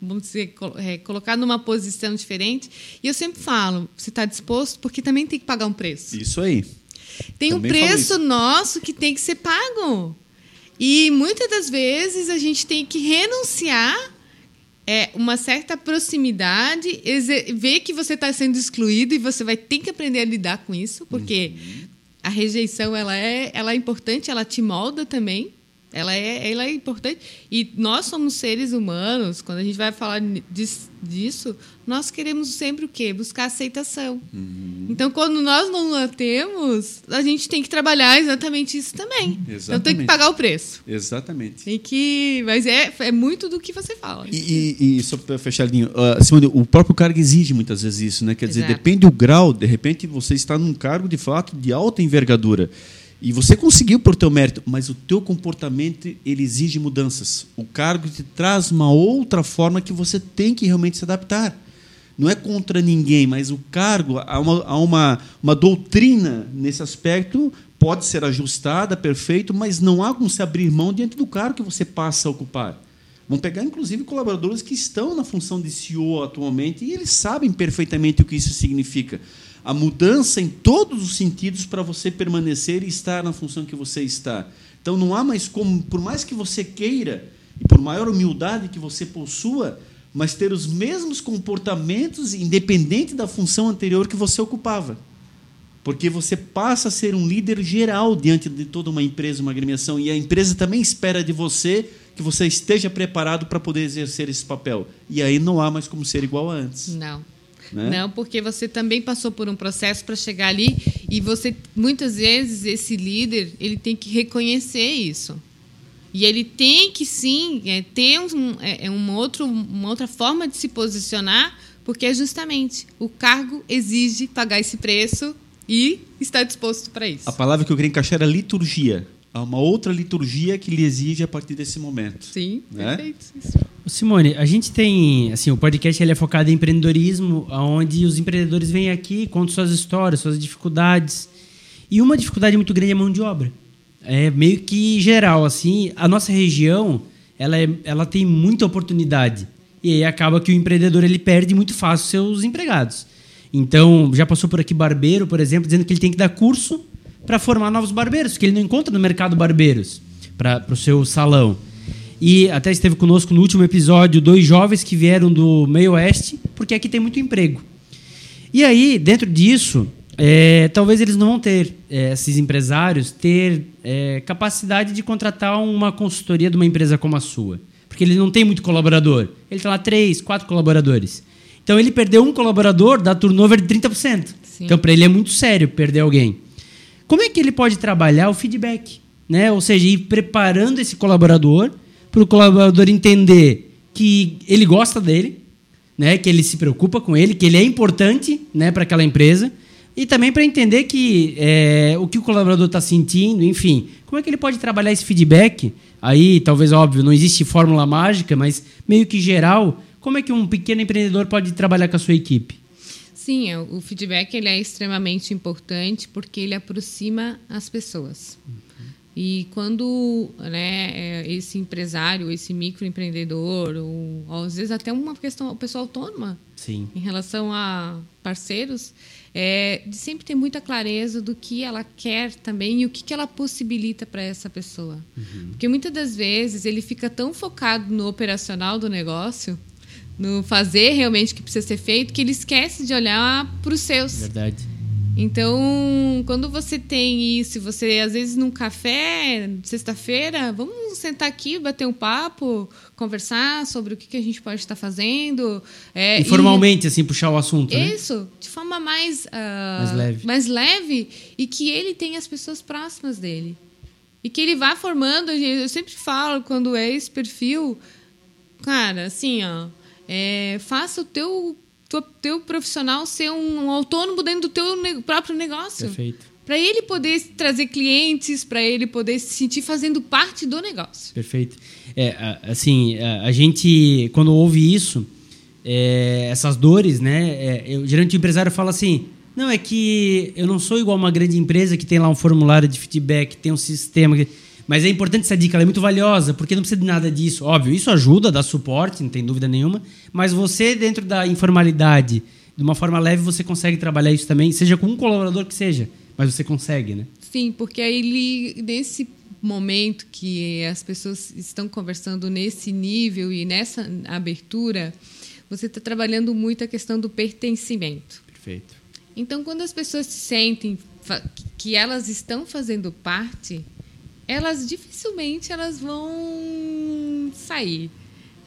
vamos dizer, é, colocado numa posição diferente, e eu sempre falo, você está disposto? Porque também tem que pagar um preço. Isso aí. Tem também um preço nosso que tem que ser pago. E muitas das vezes a gente tem que renunciar é uma certa proximidade, ver que você está sendo excluído e você vai ter que aprender a lidar com isso, porque uhum. a rejeição ela é, ela é importante, ela te molda também. Ela é, ela é importante. E nós somos seres humanos, quando a gente vai falar disso, nós queremos sempre o quê? Buscar aceitação. Uhum. Então, quando nós não a temos, a gente tem que trabalhar exatamente isso também. Exatamente. Então, tem que pagar o preço. Exatamente. Tem que... Mas é, é muito do que você fala. E, e, e só para fechar, uh, Simone, o próprio cargo exige muitas vezes isso, né? Quer dizer, depende do grau, de repente você está num cargo, de fato, de alta envergadura. E você conseguiu por teu mérito, mas o teu comportamento ele exige mudanças. O cargo te traz uma outra forma que você tem que realmente se adaptar. Não é contra ninguém, mas o cargo, há uma, há uma, uma doutrina nesse aspecto, pode ser ajustada, perfeito, mas não há como se abrir mão diante do cargo que você passa a ocupar. Vão pegar, inclusive, colaboradores que estão na função de CEO atualmente e eles sabem perfeitamente o que isso significa a mudança em todos os sentidos para você permanecer e estar na função que você está. Então não há mais como, por mais que você queira e por maior humildade que você possua, mas ter os mesmos comportamentos independente da função anterior que você ocupava. Porque você passa a ser um líder geral diante de toda uma empresa, uma agremiação, e a empresa também espera de você que você esteja preparado para poder exercer esse papel. E aí não há mais como ser igual a antes. Não. Né? Não, porque você também passou por um processo para chegar ali e você muitas vezes esse líder ele tem que reconhecer isso e ele tem que sim é, ter um, é, é um outro, uma outra forma de se posicionar porque é justamente o cargo exige pagar esse preço e está disposto para isso. A palavra que eu queria encaixar era liturgia. Há uma outra liturgia que lhe exige a partir desse momento. Sim, né? perfeito. Isso. Simone, a gente tem, assim, o podcast ele é focado em empreendedorismo, onde os empreendedores vêm aqui, contam suas histórias, suas dificuldades. E uma dificuldade muito grande é a mão de obra. É meio que geral, assim, a nossa região, ela, é, ela tem muita oportunidade. E aí acaba que o empreendedor ele perde muito fácil seus empregados. Então, já passou por aqui barbeiro, por exemplo, dizendo que ele tem que dar curso para formar novos barbeiros, que ele não encontra no mercado barbeiros para o seu salão. E até esteve conosco no último episódio dois jovens que vieram do meio oeste, porque aqui tem muito emprego. E aí, dentro disso, é, talvez eles não vão ter, é, esses empresários, ter é, capacidade de contratar uma consultoria de uma empresa como a sua. Porque ele não tem muito colaborador. Ele tem lá três, quatro colaboradores. Então ele perdeu um colaborador, dá turnover de 30%. Sim. Então para ele é muito sério perder alguém. Como é que ele pode trabalhar o feedback? Né? Ou seja, ir preparando esse colaborador para o colaborador entender que ele gosta dele, né, que ele se preocupa com ele, que ele é importante né, para aquela empresa, e também para entender que é, o que o colaborador está sentindo, enfim, como é que ele pode trabalhar esse feedback? Aí, talvez, óbvio, não existe fórmula mágica, mas meio que geral, como é que um pequeno empreendedor pode trabalhar com a sua equipe? Sim, é, o feedback ele é extremamente importante porque ele aproxima as pessoas. E quando né, é, esse empresário, esse microempreendedor, ou, ou às vezes até uma questão, pessoa autônoma, Sim. em relação a parceiros, é, de sempre ter muita clareza do que ela quer também e o que, que ela possibilita para essa pessoa. Uhum. Porque muitas das vezes ele fica tão focado no operacional do negócio, no fazer realmente o que precisa ser feito, que ele esquece de olhar para os seus. Verdade. Então, quando você tem isso, você às vezes num café, sexta-feira, vamos sentar aqui, bater um papo, conversar sobre o que, que a gente pode estar fazendo. É, Informalmente, e, assim, puxar o assunto. Né? Isso, de forma mais, uh, mais, leve. mais leve e que ele tenha as pessoas próximas dele. E que ele vá formando, eu sempre falo, quando é esse perfil, cara, assim, ó, é, faça o teu, teu, teu profissional ser um, um autônomo dentro do teu ne próprio negócio. Perfeito. Para ele poder trazer clientes, para ele poder se sentir fazendo parte do negócio. Perfeito. É, assim, a gente, quando ouve isso, é, essas dores, né? É, eu, geralmente o empresário fala assim: não, é que eu não sou igual uma grande empresa que tem lá um formulário de feedback, tem um sistema. Que... Mas é importante essa dica, ela é muito valiosa, porque não precisa de nada disso. Óbvio, isso ajuda, dá suporte, não tem dúvida nenhuma. Mas você, dentro da informalidade, de uma forma leve, você consegue trabalhar isso também, seja com um colaborador que seja, mas você consegue, né? Sim, porque aí nesse momento que as pessoas estão conversando nesse nível e nessa abertura, você está trabalhando muito a questão do pertencimento. Perfeito. Então, quando as pessoas se sentem que elas estão fazendo parte, elas dificilmente elas vão sair.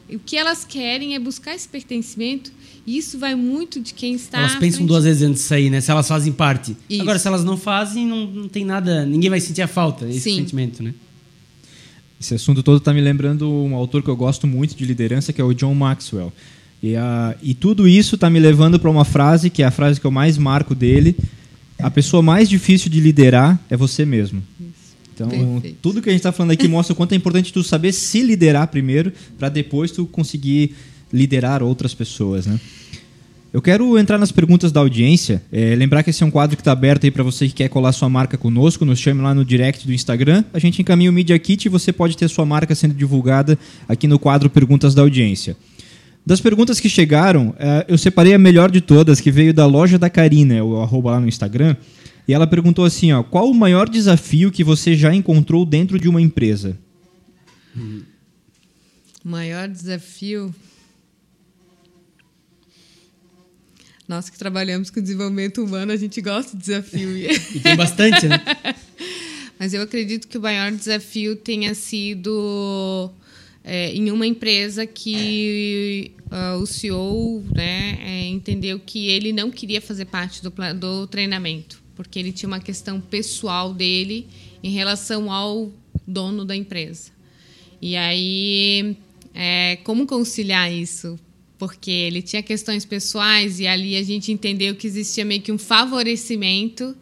O que elas querem é buscar esse pertencimento e isso vai muito de quem está. Elas pensam duas vezes antes de sair, né? Se elas fazem parte. Isso. Agora, se elas não fazem, não, não tem nada. Ninguém vai sentir a falta, esse Sim. sentimento, né? Esse assunto todo está me lembrando um autor que eu gosto muito de liderança, que é o John Maxwell. E, a, e tudo isso está me levando para uma frase, que é a frase que eu mais marco dele: a pessoa mais difícil de liderar é você mesmo. Então, Perfeito. tudo que a gente está falando aqui mostra o quanto é importante tu saber se liderar primeiro, para depois tu conseguir liderar outras pessoas, né? Eu quero entrar nas perguntas da audiência. É, lembrar que esse é um quadro que está aberto aí para você que quer colar sua marca conosco. Nos chame lá no direct do Instagram. A gente encaminha o Media Kit e você pode ter sua marca sendo divulgada aqui no quadro Perguntas da Audiência. Das perguntas que chegaram, é, eu separei a melhor de todas, que veio da loja da Karina, o arroba lá no Instagram. E ela perguntou assim: ó, qual o maior desafio que você já encontrou dentro de uma empresa? Maior desafio. Nós que trabalhamos com desenvolvimento humano, a gente gosta de desafio. e tem bastante, né? Mas eu acredito que o maior desafio tenha sido é, em uma empresa que uh, o CEO né, é, entendeu que ele não queria fazer parte do, do treinamento porque ele tinha uma questão pessoal dele em relação ao dono da empresa. E aí, é, como conciliar isso? Porque ele tinha questões pessoais e ali a gente entendeu que existia meio que um favorecimento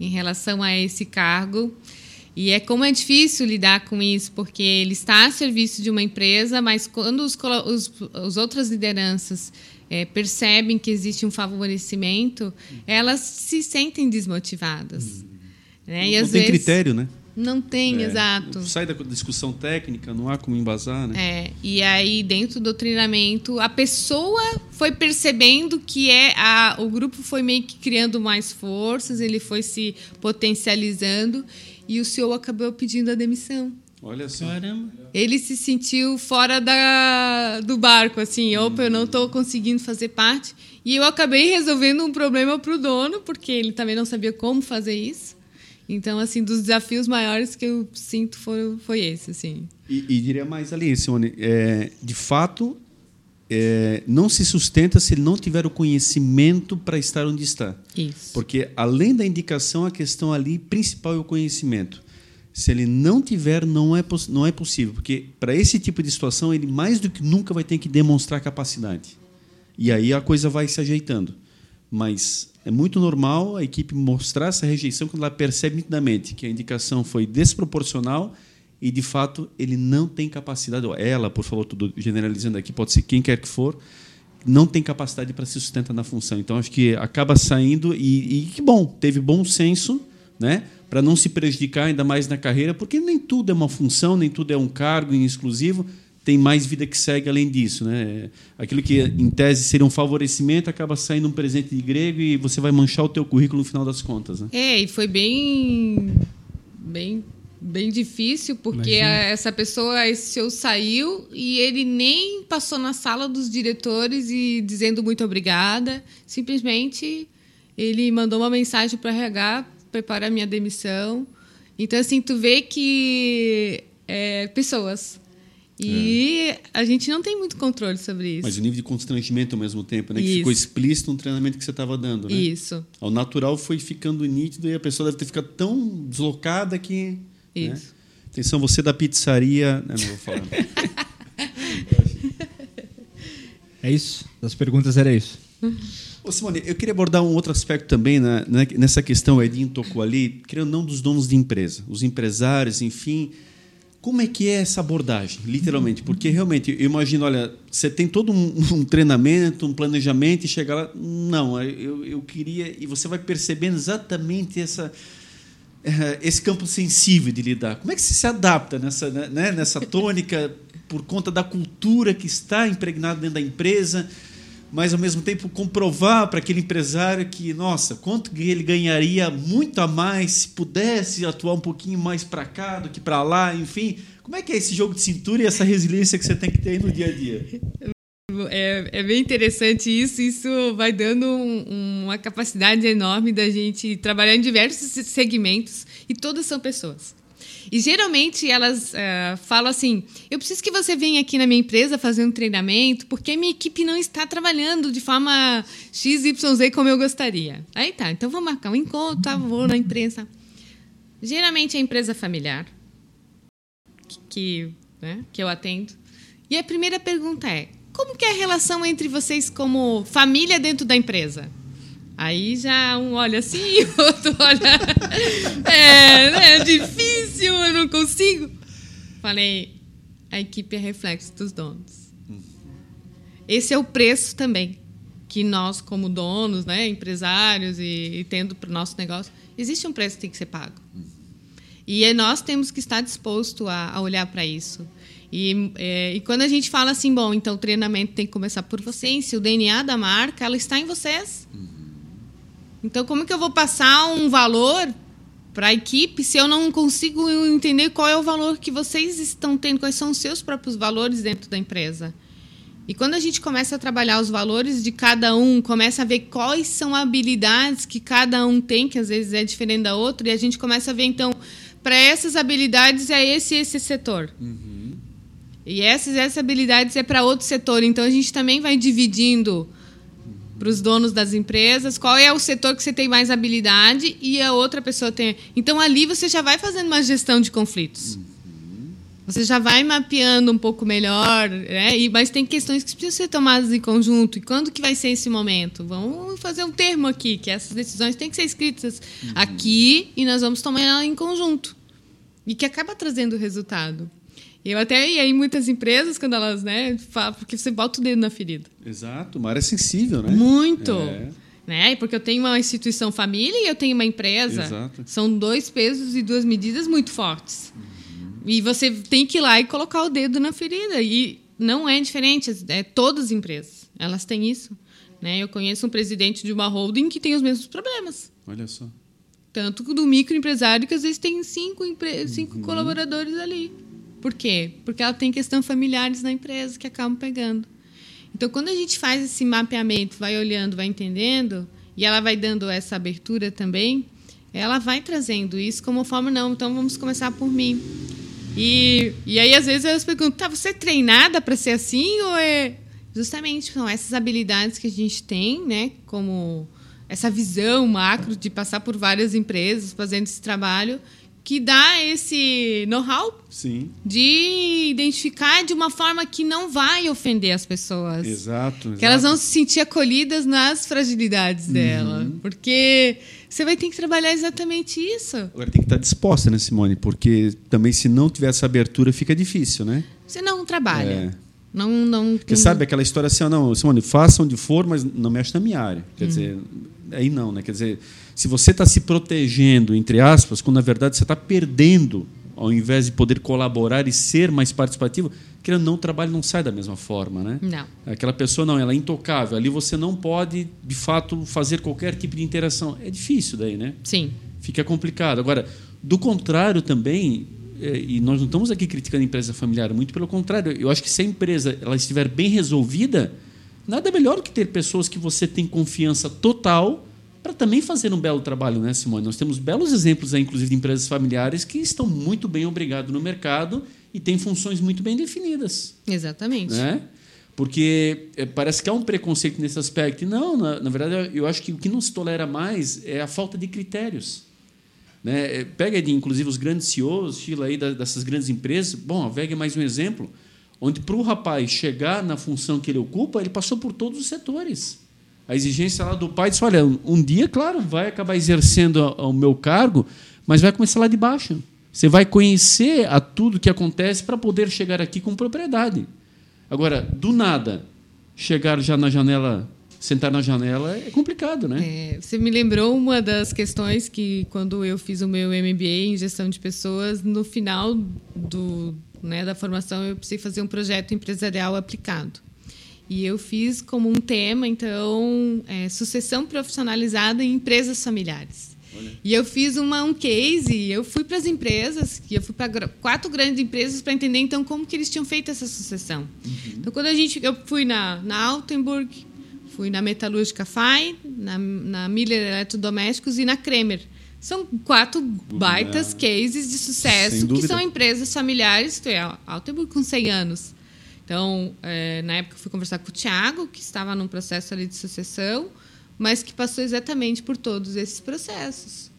em relação a esse cargo. E é como é difícil lidar com isso, porque ele está a serviço de uma empresa, mas quando os, os, as outras lideranças é, percebem que existe um favorecimento, elas se sentem desmotivadas. Né? Não, não tem vezes, critério, né? Não tem, é, exato. Sai da discussão técnica, não há como embasar, né? É, e aí, dentro do treinamento, a pessoa foi percebendo que é a, o grupo foi meio que criando mais forças, ele foi se potencializando e o senhor acabou pedindo a demissão. Olha só. Caramba. Ele se sentiu fora da, do barco, assim, opa, eu não estou conseguindo fazer parte. E eu acabei resolvendo um problema para o dono, porque ele também não sabia como fazer isso. Então, assim, dos desafios maiores que eu sinto foi, foi esse, assim. E, e diria mais ali, Simone, é, de fato, é, não se sustenta se ele não tiver o conhecimento para estar onde está. Isso. Porque, além da indicação, a questão ali principal é o conhecimento. Se ele não tiver, não é, não é possível, porque para esse tipo de situação ele mais do que nunca vai ter que demonstrar capacidade. E aí a coisa vai se ajeitando. Mas é muito normal a equipe mostrar essa rejeição quando ela percebe nitidamente que a indicação foi desproporcional e de fato ele não tem capacidade, ou ela, por favor, tudo generalizando aqui, pode ser quem quer que for, não tem capacidade para se sustentar na função. Então acho que acaba saindo e, e que bom, teve bom senso, né? Para não se prejudicar ainda mais na carreira, porque nem tudo é uma função, nem tudo é um cargo em exclusivo, tem mais vida que segue além disso. Né? Aquilo que, em tese, seria um favorecimento, acaba saindo um presente de grego e você vai manchar o teu currículo no final das contas. Né? É, e foi bem, bem, bem difícil, porque a, esse pessoa, esse senhor saiu e ele nem passou na sala dos diretores e dizendo muito obrigada, simplesmente ele mandou uma mensagem para RH preparar a minha demissão. Então, assim, tu vê que é, pessoas. E é. a gente não tem muito controle sobre isso. Mas o nível de constrangimento ao mesmo tempo, né? Que ficou explícito no treinamento que você estava dando, né? Isso. Ao natural foi ficando nítido e a pessoa deve ter ficado tão deslocada que. Né? Isso. Né? Atenção, você da pizzaria. Não, não vou falar. é isso? Das perguntas era isso. Ô Simone, eu queria abordar um outro aspecto também né, nessa questão, Edinho tocou ali, querendo não dos donos de empresa, os empresários, enfim. Como é que é essa abordagem, literalmente? Porque realmente, eu imagino, olha, você tem todo um, um treinamento, um planejamento e chegar lá. Não, eu, eu queria. E você vai percebendo exatamente essa, eh, esse campo sensível de lidar. Como é que você se adapta nessa, né, nessa tônica por conta da cultura que está impregnada dentro da empresa? Mas ao mesmo tempo comprovar para aquele empresário que, nossa, quanto ele ganharia muito a mais se pudesse atuar um pouquinho mais para cá do que para lá, enfim. Como é que é esse jogo de cintura e essa resiliência que você tem que ter no dia a dia? É, é bem interessante isso. Isso vai dando um, uma capacidade enorme da gente trabalhar em diversos segmentos e todas são pessoas. E geralmente elas uh, falam assim: eu preciso que você venha aqui na minha empresa fazer um treinamento, porque minha equipe não está trabalhando de forma XYZ como eu gostaria. Aí tá, então vamos marcar um encontro, tá, vou na empresa. Geralmente é empresa familiar que, né, que eu atendo. E a primeira pergunta é: como que é a relação entre vocês como família dentro da empresa? Aí já um olha assim, outro olha. É, é difícil, eu não consigo. Falei, a equipe é reflexo dos donos. Esse é o preço também que nós, como donos, né, empresários e, e tendo para o nosso negócio, existe um preço que tem que ser pago. E nós temos que estar disposto a, a olhar para isso. E, é, e, quando a gente fala assim, bom, então o treinamento tem que começar por vocês, se o DNA da marca ela está em vocês. Então, como que eu vou passar um valor para a equipe se eu não consigo entender qual é o valor que vocês estão tendo, quais são os seus próprios valores dentro da empresa? E quando a gente começa a trabalhar os valores de cada um, começa a ver quais são habilidades que cada um tem, que às vezes é diferente da outra, e a gente começa a ver, então, para essas habilidades é esse esse setor. Uhum. E essas, essas habilidades é para outro setor. Então, a gente também vai dividindo para os donos das empresas, qual é o setor que você tem mais habilidade e a outra pessoa tem. Então ali você já vai fazendo uma gestão de conflitos. Você já vai mapeando um pouco melhor, né? E, mas tem questões que precisam ser tomadas em conjunto. E quando que vai ser esse momento? Vamos fazer um termo aqui, que essas decisões têm que ser escritas uhum. aqui e nós vamos tomar ela em conjunto. E que acaba trazendo resultado. Eu até ia em muitas empresas quando elas, né, falam, porque você bota o dedo na ferida. Exato, uma área sensível, né? Muito. É. Né? Porque eu tenho uma instituição família e eu tenho uma empresa. Exato. São dois pesos e duas medidas muito fortes. Uhum. E você tem que ir lá e colocar o dedo na ferida. E não é diferente, é todas as empresas. Elas têm isso. Né? Eu conheço um presidente de uma holding que tem os mesmos problemas. Olha só. Tanto do microempresário que às vezes tem cinco, cinco uhum. colaboradores ali. Por quê? Porque ela tem questão familiares na empresa que acabam pegando. Então, quando a gente faz esse mapeamento, vai olhando, vai entendendo, e ela vai dando essa abertura também, ela vai trazendo isso como forma, não, então vamos começar por mim. E, e aí, às vezes, elas perguntam, tá, você é treinada para ser assim ou é... Justamente, são essas habilidades que a gente tem, né, como essa visão macro de passar por várias empresas fazendo esse trabalho, que dá esse know-how de identificar de uma forma que não vai ofender as pessoas. Exato. exato. Que elas vão se sentir acolhidas nas fragilidades uhum. dela. Porque você vai ter que trabalhar exatamente isso. Agora tem que estar disposta, né, Simone? Porque também se não tiver essa abertura fica difícil, né? Você não trabalha. É. Não, não. Porque sabe aquela história assim, não, Simone, faça onde for, mas não mexe na minha área. Quer uhum. dizer, aí não, né? Quer dizer, se você está se protegendo, entre aspas, quando na verdade você está perdendo, ao invés de poder colaborar e ser mais participativo, que não o trabalho não sai da mesma forma, né? Não. Aquela pessoa não, ela é intocável. Ali você não pode, de fato, fazer qualquer tipo de interação. É difícil daí, né? Sim. Fica complicado. Agora, do contrário também, é, e nós não estamos aqui criticando a empresa familiar, muito pelo contrário. Eu acho que se a empresa ela estiver bem resolvida, nada melhor do que ter pessoas que você tem confiança total para também fazendo um belo trabalho, né, Simone? Nós temos belos exemplos, aí, inclusive, de empresas familiares que estão muito bem obrigados no mercado e têm funções muito bem definidas. Exatamente. Né? Porque é, parece que há um preconceito nesse aspecto. E não, na, na, verdade, eu acho que o que não se tolera mais é a falta de critérios. Né? Pega, de, inclusive, os grandes CEOs, estilo aí dessas grandes empresas. Bom, a VEG é mais um exemplo, onde para o rapaz chegar na função que ele ocupa, ele passou por todos os setores. A exigência lá do pai disse: olha, um dia, claro, vai acabar exercendo o meu cargo, mas vai começar lá de baixo. Você vai conhecer a tudo que acontece para poder chegar aqui com propriedade. Agora, do nada, chegar já na janela, sentar na janela é complicado, né? É, você me lembrou uma das questões que, quando eu fiz o meu MBA em gestão de pessoas, no final do, né, da formação, eu precisei fazer um projeto empresarial aplicado. E eu fiz como um tema, então, é, sucessão profissionalizada em empresas familiares. Olha. E eu fiz uma, um case, eu fui para as empresas, eu fui para quatro grandes empresas para entender então como que eles tinham feito essa sucessão. Uhum. Então quando a gente, eu fui na, na Altenburg, fui na Metalúrgica FAI, na, na Miller Eletrodomésticos e na Kremer. São quatro baitas cases de sucesso que são empresas familiares, a Altenburg com 100 anos. Então, é, na época, eu fui conversar com o Tiago, que estava num processo ali de sucessão mas que passou exatamente por todos esses processos.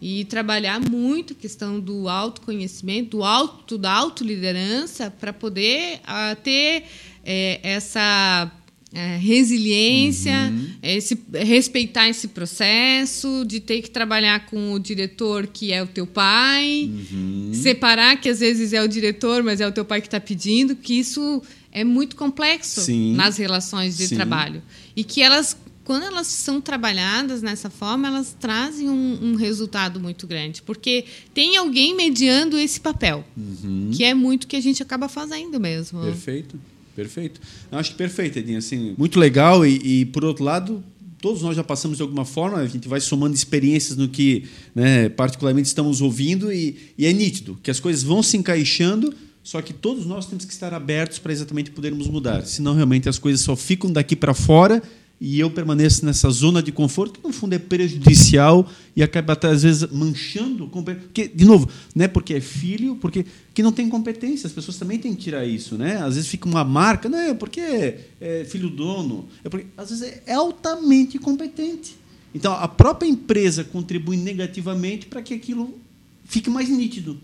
E trabalhar muito a questão do autoconhecimento, do auto, da autoliderança, para poder uh, ter é, essa é, resiliência, uhum. esse, respeitar esse processo, de ter que trabalhar com o diretor que é o teu pai, uhum. separar que às vezes é o diretor, mas é o teu pai que está pedindo, que isso é muito complexo Sim. nas relações de Sim. trabalho. E que elas quando elas são trabalhadas nessa forma, elas trazem um, um resultado muito grande, porque tem alguém mediando esse papel, uhum. que é muito que a gente acaba fazendo mesmo. Perfeito, perfeito. Eu acho que perfeito, Edinho. Assim, muito legal e, e, por outro lado, todos nós já passamos de alguma forma, a gente vai somando experiências no que né, particularmente estamos ouvindo e, e é nítido que as coisas vão se encaixando só que todos nós temos que estar abertos para exatamente podermos mudar. Senão, realmente, as coisas só ficam daqui para fora e eu permaneço nessa zona de conforto que no fundo é prejudicial e acaba até às vezes manchando porque de novo não é porque é filho porque que não tem competência as pessoas também têm que tirar isso né? Às vezes fica uma marca não é porque é filho dono é porque às vezes é altamente competente. Então a própria empresa contribui negativamente para que aquilo fique mais nítido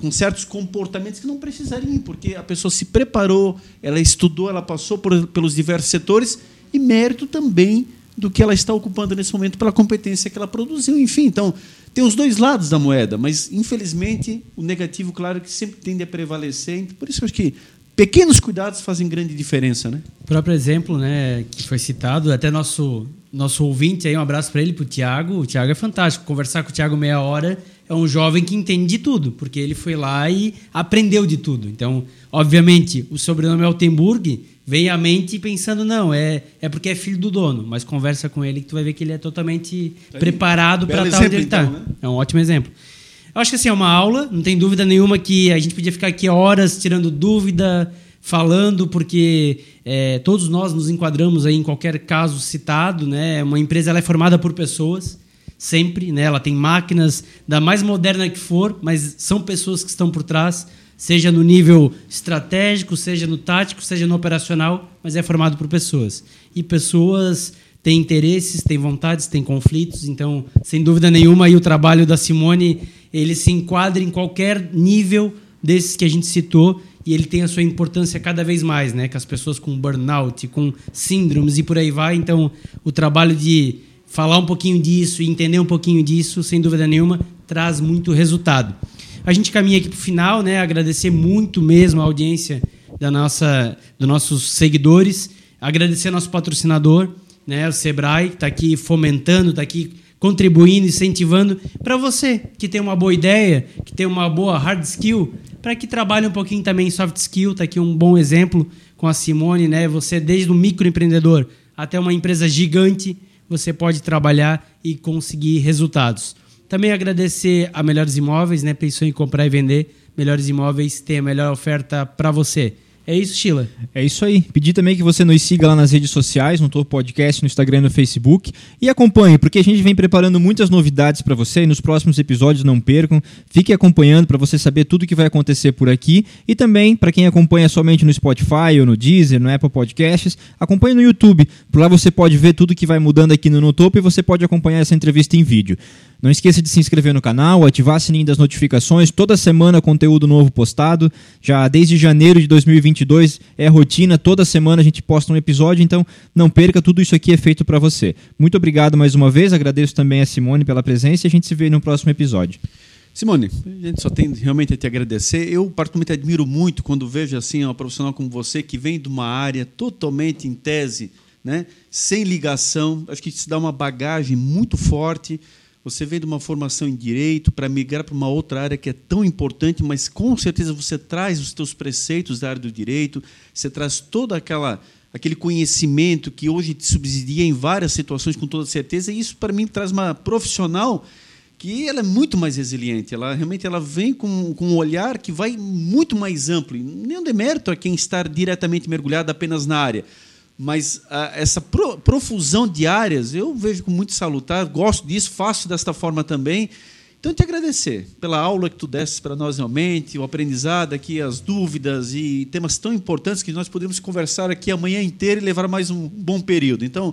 com certos comportamentos que não precisariam porque a pessoa se preparou ela estudou ela passou por, pelos diversos setores e mérito também do que ela está ocupando nesse momento pela competência que ela produziu. Enfim, então, tem os dois lados da moeda, mas, infelizmente, o negativo, claro, que sempre tende a prevalecer. Por isso, eu acho que pequenos cuidados fazem grande diferença. Né? O próprio exemplo né, que foi citado, até nosso, nosso ouvinte, aí, um abraço para ele, para o Tiago. O Tiago é fantástico. Conversar com o Tiago meia hora é um jovem que entende de tudo, porque ele foi lá e aprendeu de tudo. Então, obviamente, o sobrenome é Altenburg vem à mente pensando, não, é, é porque é filho do dono, mas conversa com ele que tu vai ver que ele é totalmente tá preparado para estar onde ele está. Então, né? É um ótimo exemplo. Eu acho que assim, é uma aula, não tem dúvida nenhuma que a gente podia ficar aqui horas tirando dúvida, falando, porque é, todos nós nos enquadramos aí em qualquer caso citado, né? Uma empresa ela é formada por pessoas, sempre, né? Ela tem máquinas da mais moderna que for, mas são pessoas que estão por trás seja no nível estratégico, seja no tático, seja no operacional, mas é formado por pessoas. E pessoas têm interesses, têm vontades, têm conflitos, então, sem dúvida nenhuma, aí o trabalho da Simone, ele se enquadra em qualquer nível desses que a gente citou e ele tem a sua importância cada vez mais, né? Com as pessoas com burnout, com síndromes e por aí vai. Então, o trabalho de falar um pouquinho disso e entender um pouquinho disso, sem dúvida nenhuma, traz muito resultado. A gente caminha aqui para o final, né? Agradecer muito mesmo a audiência da nossa, dos nossos seguidores. Agradecer ao nosso patrocinador, né? O Sebrae, que está aqui fomentando, está aqui contribuindo, incentivando para você que tem uma boa ideia, que tem uma boa hard skill, para que trabalhe um pouquinho também em soft skill. Está aqui um bom exemplo com a Simone, né? Você desde um microempreendedor até uma empresa gigante, você pode trabalhar e conseguir resultados. Também agradecer a Melhores Imóveis, né? Pensou em comprar e vender. Melhores Imóveis tem a melhor oferta para você. É isso, Sheila. É isso aí. Pedir também que você nos siga lá nas redes sociais, no Topo Podcast, no Instagram e no Facebook. E acompanhe, porque a gente vem preparando muitas novidades para você e nos próximos episódios não percam. Fique acompanhando para você saber tudo que vai acontecer por aqui. E também, para quem acompanha somente no Spotify ou no Deezer, no Apple Podcasts, acompanhe no YouTube. Por lá você pode ver tudo que vai mudando aqui no No Topo e você pode acompanhar essa entrevista em vídeo. Não esqueça de se inscrever no canal, ativar o sininho das notificações, toda semana conteúdo novo postado. Já desde janeiro de 2022 é rotina, toda semana a gente posta um episódio, então não perca, tudo isso aqui é feito para você. Muito obrigado mais uma vez, agradeço também a Simone pela presença e a gente se vê no próximo episódio. Simone, a gente só tem realmente a te agradecer. Eu particularmente admiro muito quando vejo assim uma profissional como você que vem de uma área totalmente em tese, né, sem ligação. Acho que isso dá uma bagagem muito forte você vem de uma formação em direito para migrar para uma outra área que é tão importante, mas com certeza você traz os seus preceitos da área do direito, você traz todo aquela aquele conhecimento que hoje te subsidia em várias situações com toda certeza, e isso para mim traz uma profissional que ela é muito mais resiliente, ela realmente ela vem com, com um olhar que vai muito mais amplo. Nenhum demérito a quem está diretamente mergulhado apenas na área, mas ah, essa pro, profusão de áreas eu vejo com muito salutar, gosto disso, faço desta forma também. Então, te agradecer pela aula que tu deste para nós realmente, o aprendizado aqui, as dúvidas e temas tão importantes que nós podemos conversar aqui amanhã inteira e levar mais um bom período. Então,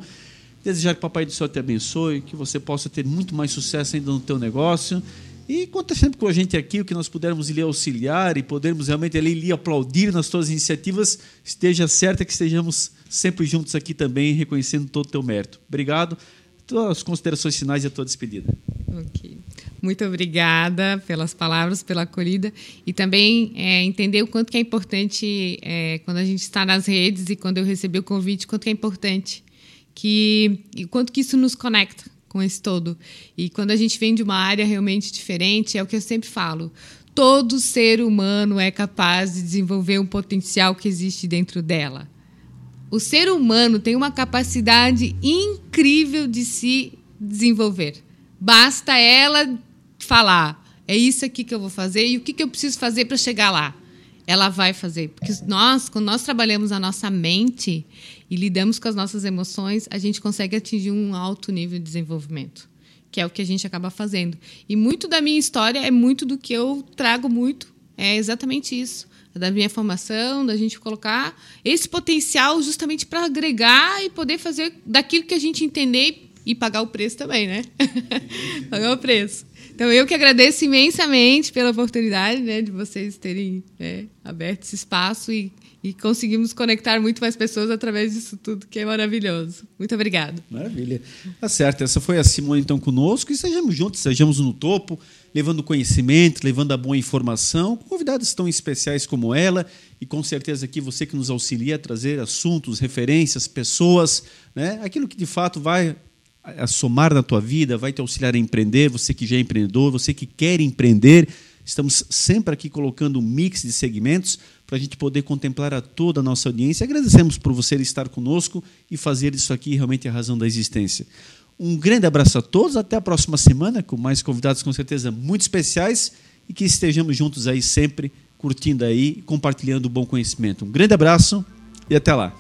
desejar que o Papai do Céu te abençoe, que você possa ter muito mais sucesso ainda no teu negócio e conta sempre com a gente aqui, o que nós pudermos lhe auxiliar e podermos realmente lhe aplaudir nas suas iniciativas, esteja certa que estejamos sempre juntos aqui também, reconhecendo todo o teu mérito. Obrigado. As considerações finais e a tua despedida. Ok. Muito obrigada pelas palavras, pela acolhida e também é, entender o quanto que é importante é, quando a gente está nas redes e quando eu recebi o convite, quanto que é importante que e quanto que isso nos conecta com esse todo. E quando a gente vem de uma área realmente diferente, é o que eu sempre falo. Todo ser humano é capaz de desenvolver um potencial que existe dentro dela. O ser humano tem uma capacidade incrível de se desenvolver. Basta ela falar: é isso aqui que eu vou fazer e o que, que eu preciso fazer para chegar lá. Ela vai fazer. Porque nós, quando nós trabalhamos a nossa mente e lidamos com as nossas emoções, a gente consegue atingir um alto nível de desenvolvimento, que é o que a gente acaba fazendo. E muito da minha história é muito do que eu trago muito, é exatamente isso. Da minha formação, da gente colocar esse potencial justamente para agregar e poder fazer daquilo que a gente entender e pagar o preço também, né? pagar o preço. Então, eu que agradeço imensamente pela oportunidade né, de vocês terem né, aberto esse espaço e e conseguimos conectar muito mais pessoas através disso tudo, que é maravilhoso. Muito obrigado. Maravilha. Tá certo. Essa foi a Simone, então, conosco. E sejamos juntos, sejamos no topo, levando conhecimento, levando a boa informação, convidados tão especiais como ela. E com certeza aqui você que nos auxilia a trazer assuntos, referências, pessoas, né? aquilo que de fato vai somar na tua vida, vai te auxiliar a empreender, você que já é empreendedor, você que quer empreender. Estamos sempre aqui colocando um mix de segmentos para a gente poder contemplar a toda a nossa audiência. Agradecemos por você estar conosco e fazer isso aqui realmente a razão da existência. Um grande abraço a todos, até a próxima semana, com mais convidados com certeza muito especiais e que estejamos juntos aí sempre, curtindo aí, compartilhando o bom conhecimento. Um grande abraço e até lá.